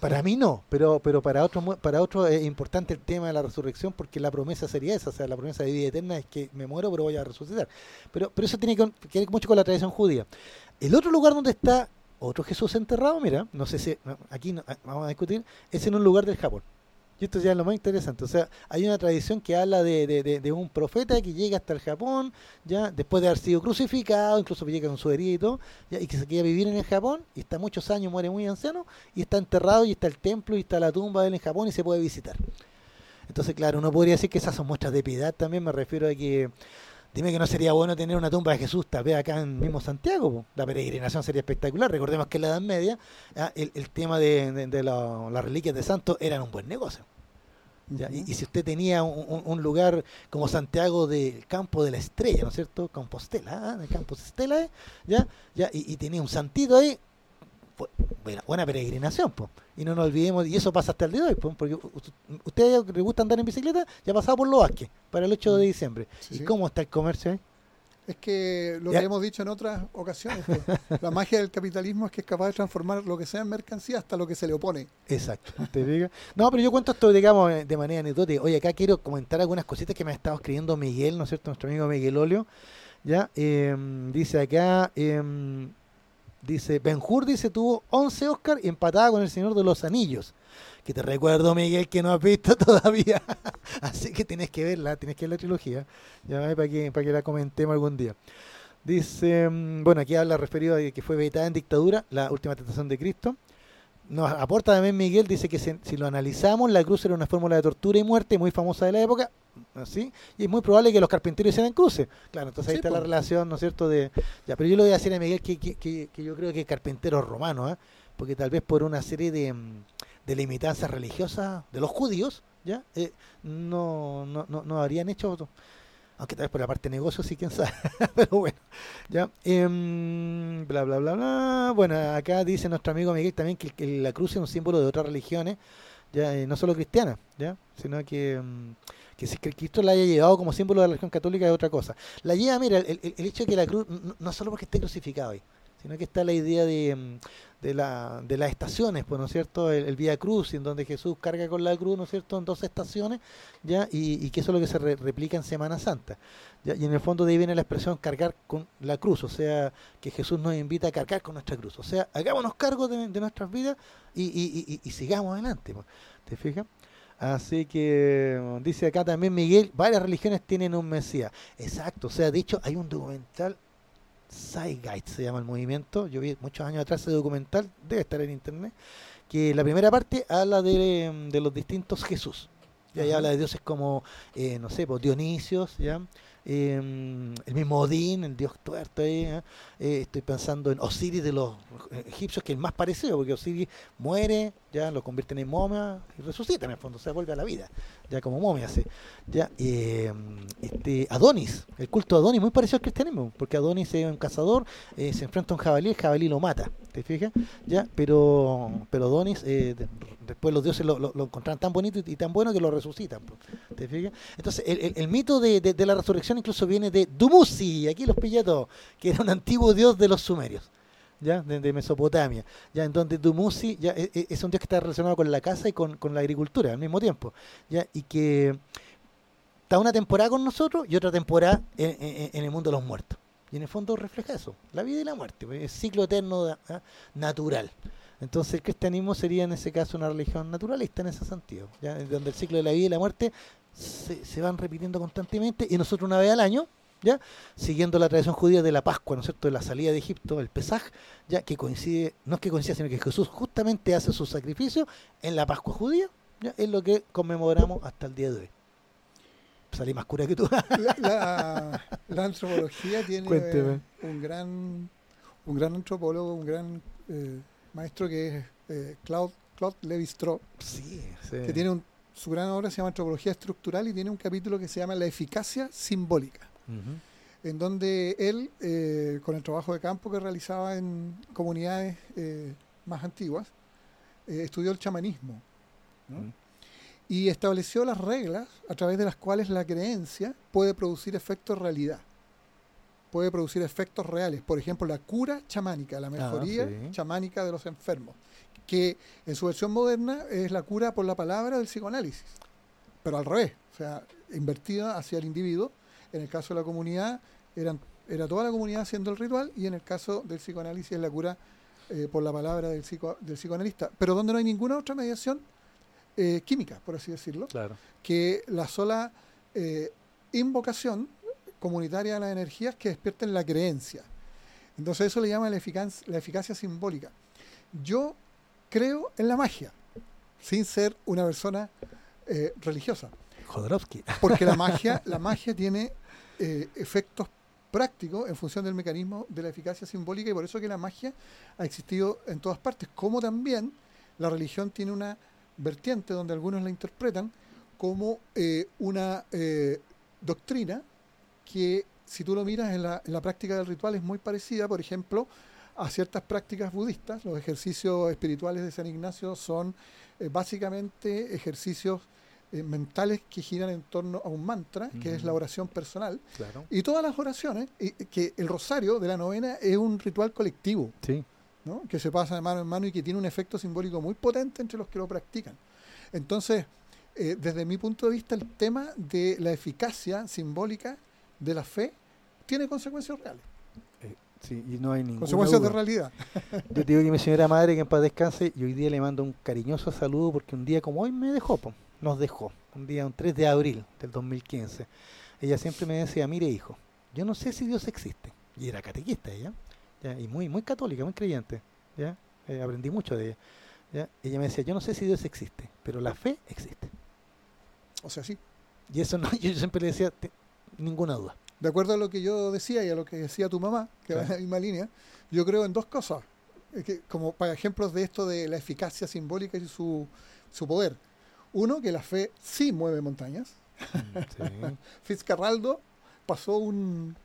para mí no, pero pero para otros para otro es importante el tema de la resurrección porque la promesa sería esa, o sea, la promesa de vida eterna es que me muero pero voy a resucitar. Pero pero eso tiene que, ver mucho con la tradición judía. El otro lugar donde está otro Jesús enterrado, mira, no sé si aquí vamos a discutir, es en un lugar del Japón. Y esto ya es lo más interesante. O sea, hay una tradición que habla de, de, un profeta que llega hasta el Japón, ya después de haber sido crucificado, incluso llega con su herida y todo, y que se queda vivir en el Japón, y está muchos años, muere muy anciano, y está enterrado, y está el templo, y está la tumba de él en Japón, y se puede visitar. Entonces, claro, uno podría decir que esas son muestras de piedad también, me refiero a que Dime que no sería bueno tener una tumba de Jesús tal vez acá en mismo Santiago. La peregrinación sería espectacular. Recordemos que en la Edad Media el, tema de, las reliquias de santos eran un buen negocio. y, si usted tenía un, lugar como Santiago del Campo de la Estrella, ¿no es cierto? Compostela, ¿eh? el Campo de Estela, ¿ya? ¿ya? Y, y, tenía un santito ahí, buena, buena peregrinación, pues. Y no nos olvidemos, y eso pasa hasta el día de hoy, porque ustedes le gusta andar en bicicleta, ya ha pasado por Los Vázquez, para el 8 de mm. diciembre. ¿Y cómo está el comercio Es que lo que hemos dicho en otras ocasiones, la magia del capitalismo es que es capaz de transformar lo que sea en mercancía hasta lo que se le opone. Exacto. No, pero yo cuento esto, digamos, de manera anecdótica. Oye, acá quiero comentar algunas cositas que me ha estado escribiendo Miguel, ¿no es cierto? Nuestro amigo Miguel Olio. ¿ya? Em, dice acá, eh, Dice, Ben Hur dice tuvo 11 Oscar y empatada con El Señor de los Anillos. Que te recuerdo, Miguel, que no has visto todavía. Así que tienes que verla, tienes que ver la trilogía. Ya para que, para que la comentemos algún día. Dice, mm, bueno, aquí habla referido a que fue vetada en dictadura, la última tentación de Cristo. Nos aporta también Miguel, dice que si, lo analizamos, la cruz era una fórmula de tortura y muerte muy famosa de la época. ¿Sí? Y es muy probable que los carpinteros hicieran cruces. Claro, entonces ahí está la relación, ¿no es cierto? de ya Pero yo le voy a decir a Miguel que, que, que, yo creo que carpinteros romanos, ¿eh? porque tal vez por una serie de, mm, de limitanzas religiosas de los judíos, ¿ya? Eh, no, no, no, no habrían hecho aunque tal vez por la parte de negocio sí, quién sabe, pero bueno, ya, em, bla, bla, bla, bla, bueno, acá dice nuestro amigo Miguel también que, la cruz es un símbolo de otras religiones, ya, eh, no solo cristiana, ya, sino que, em, que si Cristo la haya llevado como símbolo de la religión católica es otra cosa. La lleva, mira, el, hecho de que la cruz, no, no solo porque esté crucificado ahí, sino que está la idea de, em, de, la, de las estaciones, pues, ¿no es cierto? El, Vía Cruz, en donde Jesús carga con la cruz, ¿no es cierto?, en dos estaciones, ¿ya? Y, que eso es lo que se replica en Semana Santa. Y en el fondo de ahí viene la expresión cargar con la cruz, o sea, que Jesús nos invita a cargar con nuestra cruz. O sea, hagámonos cargo de, nuestras vidas y, y, sigamos adelante, pues, ¿te fijas? Así que dice acá también Miguel, varias religiones tienen un Mesías. Exacto, o sea, de hecho hay un documental Zeitgeist se llama el movimiento. Yo vi muchos años atrás ese documental, debe estar en internet, que la primera parte habla de, de los distintos Jesús. Y ahí habla de dioses como, eh, no sé, pues Dionisios, ¿ya? Em, el mismo Odín, el dios tuerto ¿eh? Eh, estoy pensando en Osiris de los egipcios, que es el más parecido, porque Osiris muere, ya lo convierten en momia y resucita en el fondo, se vuelve a la vida, ya como momia. ¿sí? Ya, em, este, Adonis, el culto de Adonis, muy parecido al cristianismo, porque Adonis es un cazador, eh, se enfrenta a un jabalí, el jabalí lo mata, ¿te fijas? Ya, pero, pero Adonis después los dioses lo, lo, encontraron tan bonito y, tan bueno que lo resucitan. ¿Te fijas? Entonces, el, mito de, la resurrección incluso viene de Dumuzi, aquí los pillatos, que era un antiguo dios de los sumerios. ¿ya? De, Mesopotamia, ya en donde Dumuzi ya e, e, es, un dios que está relacionado con la casa y con, la agricultura al mismo tiempo, ya y que está una temporada con nosotros y otra temporada en, el mundo de los muertos. Y en el fondo refleja eso, la vida y la muerte, pues, es ciclo eterno natural. Entonces el cristianismo sería en ese caso una religión naturalista en ese sentido, donde el ciclo de la vida y la muerte se, van repitiendo constantemente y nosotros una vez al año, ya siguiendo la tradición judía de la Pascua, ¿no es cierto?, de la salida de Egipto, el Pesaj, ya que coincide, no es que coincida, sino que Jesús justamente hace su sacrificio en la Pascua judía, ya es lo que conmemoramos hasta el día de hoy. Salí más cura que tú. la, antropología tiene un gran un gran antropólogo, un gran eh, maestro que es eh, Claude, Claude Levi-Strauss, que tiene su gran obra se llama Antropología Estructural y tiene un capítulo que se llama La eficacia simbólica, en donde él, eh, con el trabajo de campo que realizaba en comunidades eh, más antiguas, estudió el chamanismo y estableció las reglas a través de las cuales la creencia puede producir efectos realidad puede producir efectos reales. Por ejemplo, la cura chamánica, la ah, mejoría chamánica de los enfermos, que en su versión moderna es la cura por la palabra del psicoanálisis, pero al revés, o sea, invertida hacia el individuo. En el caso de la comunidad, eran, era toda la comunidad haciendo el ritual, y en el caso del psicoanálisis es la cura eh, por la palabra del, psico, del psicoanalista, pero donde no hay ninguna otra mediación eh, química, por así decirlo, claro. que la sola eh, invocación comunitaria de las energías que despierten la creencia. Entonces eso le llama la, eficacia, la eficacia simbólica. Yo creo en la magia, sin ser una persona eh, religiosa. Jodorowsky. Porque la magia, la magia tiene eh, efectos prácticos en función del mecanismo de la eficacia simbólica y por eso que la magia ha existido en todas partes, como también la religión tiene una vertiente donde algunos la interpretan como eh, una doctrina que si tú lo miras en la, práctica del ritual es muy parecida, por ejemplo, a ciertas prácticas budistas. Los ejercicios espirituales de San Ignacio son eh, básicamente ejercicios eh, mentales que giran en torno a un mantra, que es la oración personal. Y todas las oraciones, que el rosario de la novena es un ritual colectivo, que se pasa de mano en mano y que tiene un efecto simbólico muy potente entre los que lo practican. Entonces, eh, desde mi punto de vista, el tema de la eficacia simbólica de la fe tiene consecuencias reales. Sí, y no hay ninguna Consecuencias de realidad. Yo digo que mi señora madre, que en paz descanse, y hoy día le mando un cariñoso saludo porque un día como hoy me dejó, nos dejó, un día, un 3 de abril del 2015. Ella siempre me decía, mire hijo, yo no sé si Dios existe. Y era catequista ella, y muy muy católica, muy creyente. ¿ya? Eh, aprendí mucho de ella. ¿ya? Ella me decía, yo no sé si Dios existe, pero la fe existe. O sea, sí. Y eso no, yo siempre le decía, ninguna duda. De acuerdo a lo que yo decía y a lo que decía tu mamá, que va en la misma línea, yo creo en dos cosas. Que, como para ejemplos de esto de la eficacia simbólica y su, su poder. Uno, que la fe sí mueve montañas. Sí. Fitzcarraldo pasó un,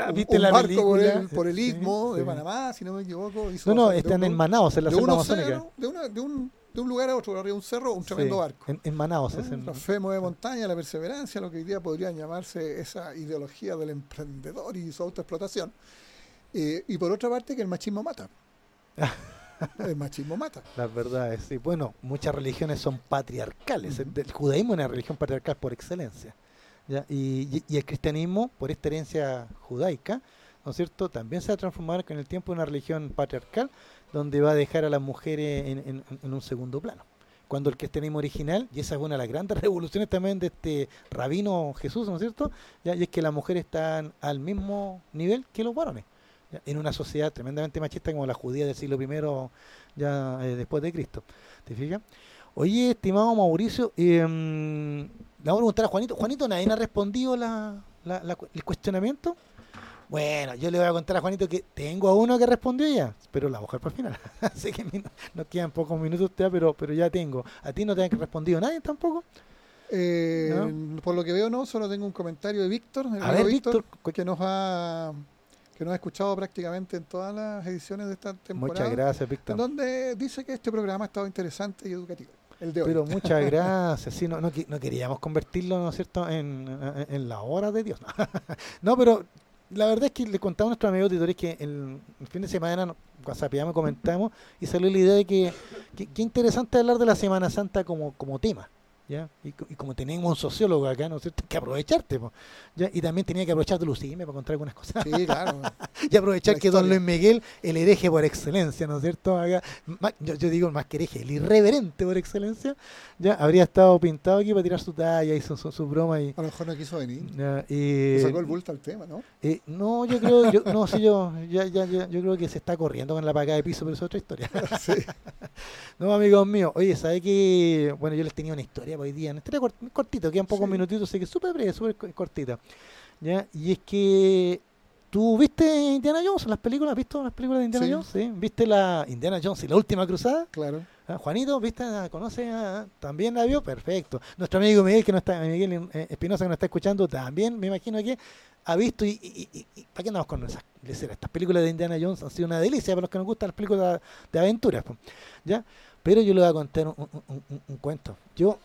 Ah, ¿Viste un la barco por el, por el istmo sí, de Panamá, si no me equivoco. no, no, están en Manaus, en la selva amazónica. Cerro, de, una, de, un, de un lugar a otro, arriba de un cerro, un tremendo sí, barco. En, en Manaus. ¿no? Es en... La fe mueve montaña, la perseverancia, lo que hoy día podría llamarse esa ideología del emprendedor y su autoexplotación. Eh, y por otra parte, que el machismo mata. el machismo mata. La verdad es, sí. Bueno, muchas religiones son patriarcales. Uh -huh. El judaísmo es una religión patriarcal por excelencia. ¿ya? Y, y, y, el cristianismo, por esta herencia judaica, ¿no es cierto?, también se va a transformar con el tiempo en una religión patriarcal, donde va a dejar a las mujeres en, en, un segundo plano. Cuando el cristianismo original, y esa es una de las grandes revoluciones también de este rabino Jesús, ¿no es cierto?, ¿ya? y es que las mujeres están al mismo nivel que los varones en una sociedad tremendamente machista como la judía del siglo I ya eh, después de Cristo. ¿Te fijas? Oye, estimado Mauricio, eh, le vamos a preguntar a Juanito. Juanito, nadie ha respondido la, la, la, el cuestionamiento. Bueno, yo le voy a contar a Juanito que tengo a uno que respondió ya, pero la mujer por final. Así que nos quedan pocos minutos ya, pero, pero ya tengo. ¿A ti no te han respondido nadie tampoco? Eh, ¿No? Por lo que veo, no, solo tengo un comentario de Víctor, a ver, Víctor, que nos ha que nos ha escuchado prácticamente en todas las ediciones de esta temporada. Muchas gracias, Víctor. Donde dice que este programa ha estado interesante y educativo. El de hoy. Pero muchas gracias. Sí, no, no, no, queríamos convertirlo, ¿no es cierto?, en, en, en la hora de Dios. no, pero la verdad es que le contaba a nuestros amigos auditores que el, fin de semana, WhatsApp comentamos y salió la idea de que qué interesante hablar de la Semana Santa como, como tema. ¿Ya? Y, y, como tenemos un sociólogo acá, ¿no es cierto? que aprovecharte, po, ¿ya? y también tenía que aprovechar de Lucime para contar algunas cosas. Sí, claro. y aprovechar que don Luis Miguel, el hereje por excelencia, ¿no es cierto? Acá, más, yo, yo, digo más que hereje, el irreverente por excelencia, ya habría estado pintado aquí para tirar su talla y su, su, su broma. Y, a lo mejor no quiso venir. Ya, y, sacó el bulto al tema, ¿no? Eh, no, yo creo, yo, no, sí, yo, ya, ya, ya, yo creo que se está corriendo con la paca de piso, pero es otra historia. sí. no, amigos míos, oye, ¿sabe que Bueno, yo les tenía una historia hoy día, una historia cortito, quedan pocos sí. minutitos, así que súper breve, súper cortita. ¿ya? Y es que tú viste Indiana Jones, las películas, ¿has visto las películas de Indiana sí. Jones? ¿Sí? ¿Viste la Indiana Jones y la última cruzada? Claro. ¿Ah? Juanito, ¿viste? ¿Conoce? Ah, ¿También la vio? Perfecto. Nuestro amigo Miguel, que no está, Miguel eh, Espinosa, que nos está escuchando, también me imagino que ha visto y, y, y, y ¿para qué andamos con esas? Estas películas de Indiana Jones han sido una delicia para los que nos gustan las películas de, de aventuras, ¿ya? Pero yo le voy a contar un, un, un, un cuento. Yo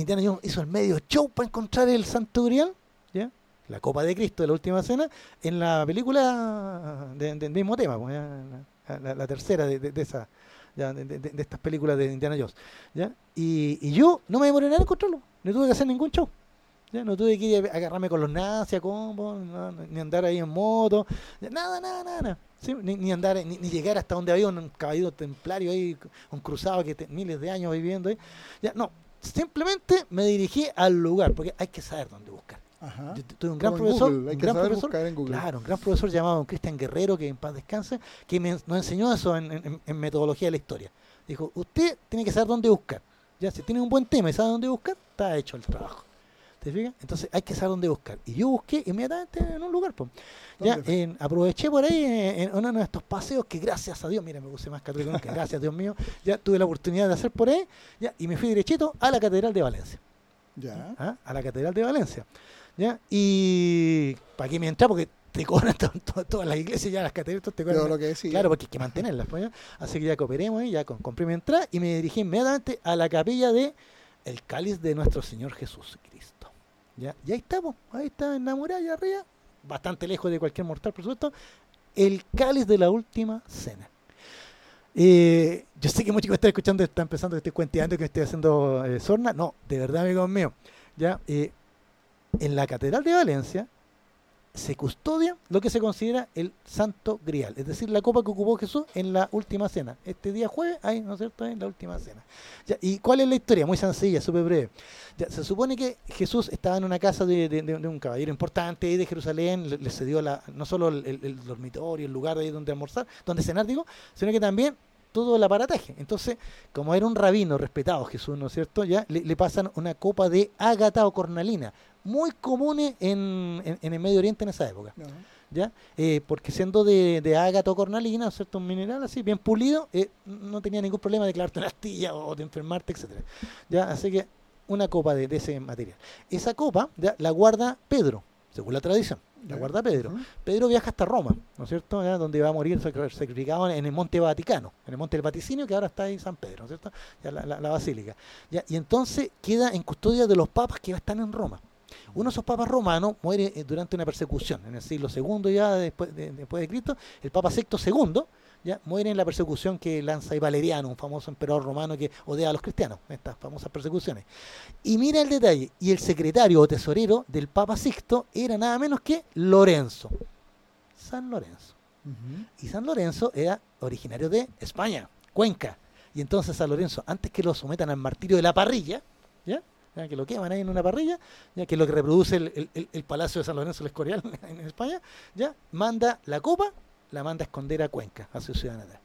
Indiana Jones hizo el medio show para encontrar el Santo Grial, ¿ya? la Copa de Cristo de la Última Cena, en la película del de, de mismo tema, pues, la, tercera de, de de, estas películas de Indiana Jones. ¿ya? Y, yo no me demoré nada en encontrarlo, no tuve que hacer ningún show. ¿ya? No tuve que ir a agarrarme con los nazis a combo, ni andar ahí en moto, nada, nada, nada. Ni, andar, ni, llegar hasta donde había un caballero templario ahí, un cruzado que miles de años viviendo ahí. Ya, no, simplemente me dirigí al lugar, porque hay que saber dónde buscar. Ajá. Yo tuve un gran profesor, Google, un gran profesor claro, un gran profesor llamado Cristian Guerrero, que en paz descanse, que me, nos enseñó eso en, en, en, metodología de la historia. Dijo, usted tiene que saber dónde buscar. Ya, si tiene un buen tema y sabe dónde buscar, está hecho el trabajo. ¿Te fijas? Entonces hay que saber dónde buscar. Y yo busqué inmediatamente en un lugar. Pues. Ya, en, aproveché por ahí en, en, uno de estos paseos que gracias a Dios, mira, me puse más católico que gracias Dios mío, ya tuve la oportunidad de hacer por ahí, ya, y me fui derechito a la Catedral de Valencia. Ya. ¿Ah? A la Catedral de Valencia. ¿Ya? Y para que me entra, porque te cobran to, to, todas las iglesias, ya las catedrales, te cobran. lo que decía. Claro, porque hay que mantenerlas. Pues, ¿ya? Así que ya cooperemos y ya compré mi entrada y me dirigí inmediatamente a la capilla de el cáliz de nuestro Señor Jesucristo. ¿Ya? Y ahí estamos, ahí está en la muralla arriba, bastante lejos de cualquier mortal, por supuesto, el cáliz de la última cena. Eh, yo sé que muchos que están escuchando están pensando que estoy cuenteando que estoy haciendo eh, sorna. No, de verdad, amigos míos. Ya, eh, en la Catedral de Valencia se custodia lo que se considera el Santo Grial, es decir, la copa que ocupó Jesús en la última cena. Este día jueves, ahí, ¿no es cierto?, en la última cena. ¿Y cuál es la historia? Muy sencilla, súper breve. Se supone que Jesús estaba en una casa de, de, de un caballero importante de Jerusalén, le, cedió la, no solo el, el, dormitorio, el lugar ahí donde almorzar, donde cenar, digo, sino que también todo el aparataje. Entonces, como era un rabino respetado Jesús, ¿no es cierto? Ya le, pasan una copa de ágata o cornalina, muy común en, en, el Medio Oriente en esa época. ¿Ya? Eh, porque siendo de, de ágata o cornalina, ¿no es cierto? Un mineral así, bien pulido, eh, no tenía ningún problema de clavarte una astilla o de enfermarte, etcétera. ¿Ya? Así que una copa de, de ese material. Esa copa ¿ya? la guarda Pedro, según la tradición la guarda Pedro. Pedro viaja hasta Roma, ¿no es cierto? Donde va a morir sacrificado en el Monte Vaticano, en el Monte del Vaticinio, que ahora está ahí San Pedro, ¿no es cierto? la, basílica. Y entonces queda en custodia de los papas que están en Roma. Uno de esos papas romanos muere eh, durante una persecución, en el siglo II ya después de, después de Cristo, el Papa Sexto II, ya muere en la persecución que lanza y Valeriano, un famoso emperador romano que odia a los cristianos, estas famosas persecuciones. Y mira el detalle, y el secretario o tesorero del Papa Sixto era nada menos que Lorenzo, San Lorenzo. Y San Lorenzo era originario de España, Cuenca. Y entonces San Lorenzo, antes que lo sometan al martirio de la parrilla, ¿ya? que lo queman ahí en una parrilla, ya que lo que reproduce el, Palacio de San Lorenzo, el Escorial en España, ya manda la copa la manda a esconder a Cuenca, a su ciudad natal.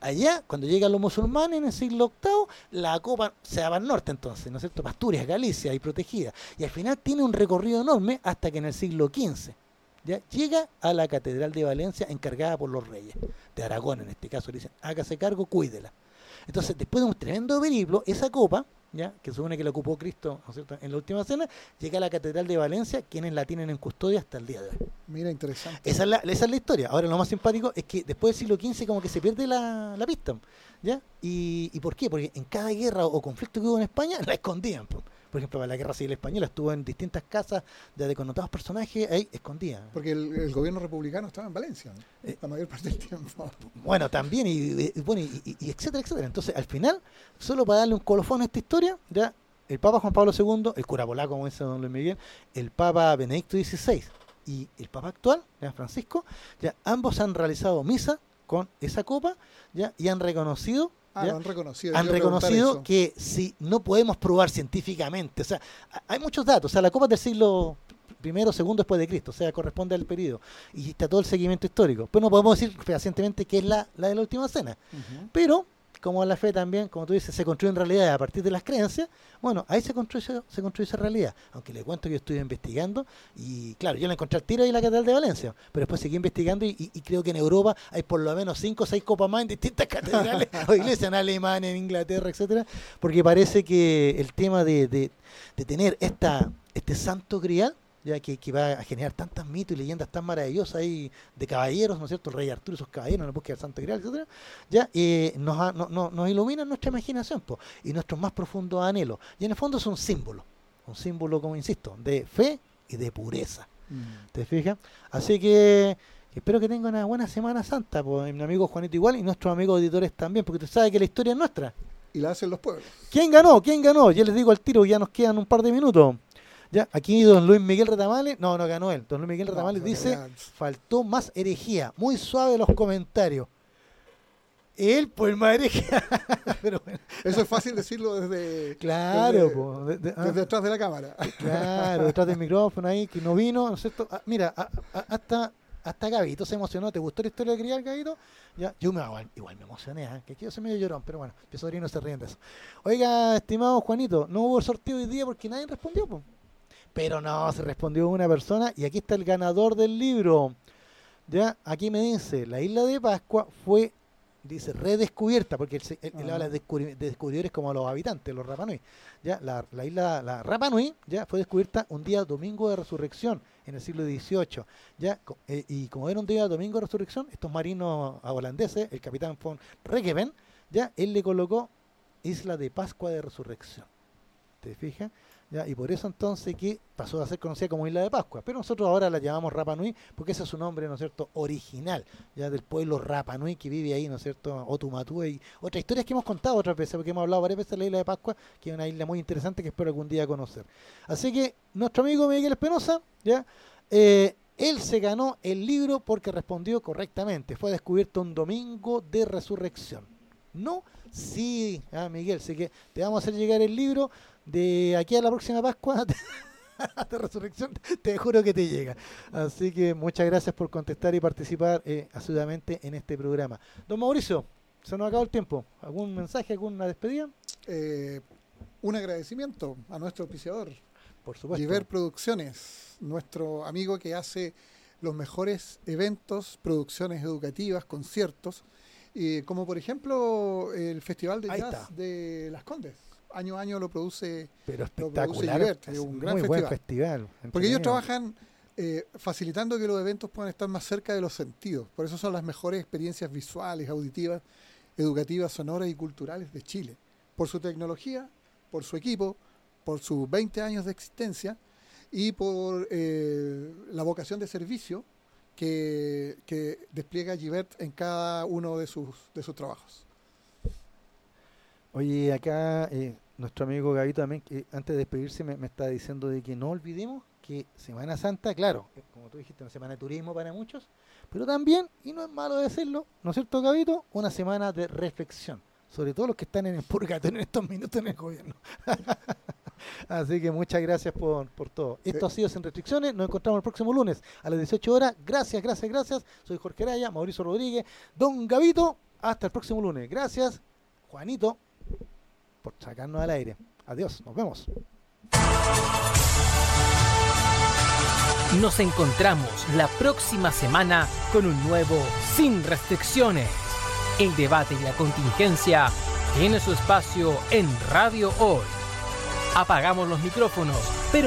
Allá, cuando llegan los musulmanes en el siglo VIII, la copa se va al norte entonces, ¿no es cierto? Asturias, Galicia y protegida. Y al final tiene un recorrido enorme hasta que en el siglo XV ¿ya? llega a la Catedral de Valencia encargada por los reyes, de Aragón en este caso. Le dicen, hágase cargo, cuídela. Entonces, después de un tremendo periplo, esa copa que supone que la ocupó Cristo en la última cena, llega a la Catedral de Valencia, quienes la tienen en custodia hasta el día de hoy. Mira, interesante. Esa es la, esa es la historia. Ahora, lo más simpático es que después del siglo XV como que se pierde la, la pista. ¿ya? ¿Y, ¿Y por qué? Porque en cada guerra o conflicto que hubo en España, la escondían por ejemplo, para la Guerra Civil Española estuvo en distintas casas de connotados personajes ahí escondidas. Porque el, gobierno republicano estaba en Valencia eh, la mayor parte del tiempo. Bueno, también, y, bueno, y, etcétera, etcétera. Entonces, al final, solo para darle un colofón a esta historia, ya el Papa Juan Pablo II, el cura polaco, como dice don Luis Miguel, el Papa Benedicto XVI y el Papa actual, ya Francisco, ya ambos han realizado misa con esa copa ya y han reconocido Ah, han reconocido. Han reconocido que si no podemos probar científicamente, o sea, hay muchos datos, o sea, la copa del siglo primero, segundo después de Cristo, o sea, corresponde al periodo, y está todo el seguimiento histórico. Pues no podemos decir fehacientemente que es la, la de la última cena, pero como la fe también, como tú dices, se construye en realidad a partir de las creencias, bueno, ahí se construye, se construye esa realidad. Aunque le cuento que yo estuve investigando y claro, yo la encontré al tiro ahí en la Catedral de Valencia, pero después seguí investigando y, creo que en Europa hay por lo menos cinco o seis copas más en distintas catedrales o iglesias en Alemania, en Inglaterra, etcétera, porque parece que el tema de, de, de tener esta, este santo grial ya que, va a generar tantas mitos y leyendas tan maravillosas ahí de caballeros, ¿no es cierto? El rey Arturo y sus caballeros en la búsqueda del Santo Grial, etcétera, ya eh, nos, no, nos ilumina nuestra imaginación y nuestros más profundos anhelos. Y en el fondo es un símbolo, un símbolo, como insisto, de fe y de pureza. Mm. ¿Te fijas? Así que espero que tengan una buena Semana Santa, pues, mi amigo Juanito igual y nuestros amigos editores también, porque tú sabes que la historia es nuestra. Y la hacen los pueblos. ¿Quién ganó? ¿Quién ganó? Ya les digo al tiro, ya nos quedan un par de minutos. Ya, aquí don Luis Miguel Retamales, no, no ganó él. Don Luis Miguel Retamales dice, faltó más herejía. Muy suave los comentarios. Él, pues, más herejía. Pero Eso es fácil decirlo desde. Claro, desde, ah. detrás de la cámara. Claro, detrás del micrófono ahí, que no vino, ¿no es cierto? Ah, mira, hasta hasta Gavito se emocionó. ¿Te gustó la historia de criar, Gavito? Ya, yo me, igual, igual me emocioné, ¿eh? que quiero ser medio llorón, pero bueno, mi sobrino se ríen de eso. Oiga, estimado Juanito, no hubo sorteo hoy día porque nadie respondió, pues. Pero no, se respondió una persona y aquí está el ganador del libro. Ya, aquí me dice, la isla de Pascua fue, dice, redescubierta, porque él, habla de, descubridores como los habitantes, los Rapanui. Ya, la, isla, la Rapanui, ya fue descubierta un día domingo de resurrección en el siglo XVIII. Ya, eh, y como era un día domingo de resurrección, estos marinos holandeses, el capitán von Regeven, ya, él le colocó Isla de Pascua de Resurrección. ¿Te fijas? Y por eso entonces que pasó a ser conocida como Isla de Pascua. Pero nosotros ahora la llamamos Rapa Nui porque ese es su nombre, ¿no es cierto?, original, ya del pueblo Rapa Nui que vive ahí, ¿no es cierto?, Otumatue y otras historias que hemos contado otras veces, porque hemos hablado varias veces de la Isla de Pascua, que es una isla muy interesante que espero algún día conocer. Así que nuestro amigo Miguel Espinosa, ya, eh, él se ganó el libro porque respondió correctamente. Fue descubierto un domingo de resurrección. No, sí, ah, Miguel, así que te vamos a hacer llegar el libro de aquí a la próxima Pascua de resurrección, te juro que te llega. Así que muchas gracias por contestar y participar eh, asiduamente en este programa. Don Mauricio, se nos acabó el tiempo. ¿Algún mensaje, alguna despedida? Eh, un agradecimiento a nuestro auspiciador. Por supuesto. Diver Producciones, nuestro amigo que hace los mejores eventos, producciones educativas, conciertos, eh, como por ejemplo el Festival de Jazz de Las Condes. Año a año lo produce, Pero espectacular, lo produce es un gran muy festival. Buen festival Porque ellos trabajan eh, facilitando que los eventos puedan estar más cerca de los sentidos. Por eso son las mejores experiencias visuales, auditivas, educativas, sonoras y culturales de Chile. Por su tecnología, por su equipo, por sus 20 años de existencia y por eh, la vocación de servicio que, que despliega Givert en cada uno de sus, de sus trabajos. Oye, acá eh, nuestro amigo Gavito también, que antes de despedirse, me, me, está diciendo de que no olvidemos que Semana Santa, claro, como tú dijiste, una semana de turismo para muchos, pero también, y no es malo decirlo, ¿no es cierto, Gavito? Una semana de reflexión, sobre todo los que están en el purgatorio en estos minutos en el gobierno. Así que muchas gracias por, por todo. Esto ha sido Sin Restricciones. Nos encontramos el próximo lunes a las 18 horas. Gracias, gracias, gracias. Soy Jorge Araya, Mauricio Rodríguez, Don Gavito. Hasta el próximo lunes. Gracias, Juanito, por sacarnos al aire. Adiós, nos vemos. Nos encontramos la próxima semana con un nuevo Sin Restricciones. El debate y la contingencia tiene su espacio en Radio Hoy. Apagamos los micrófonos, pero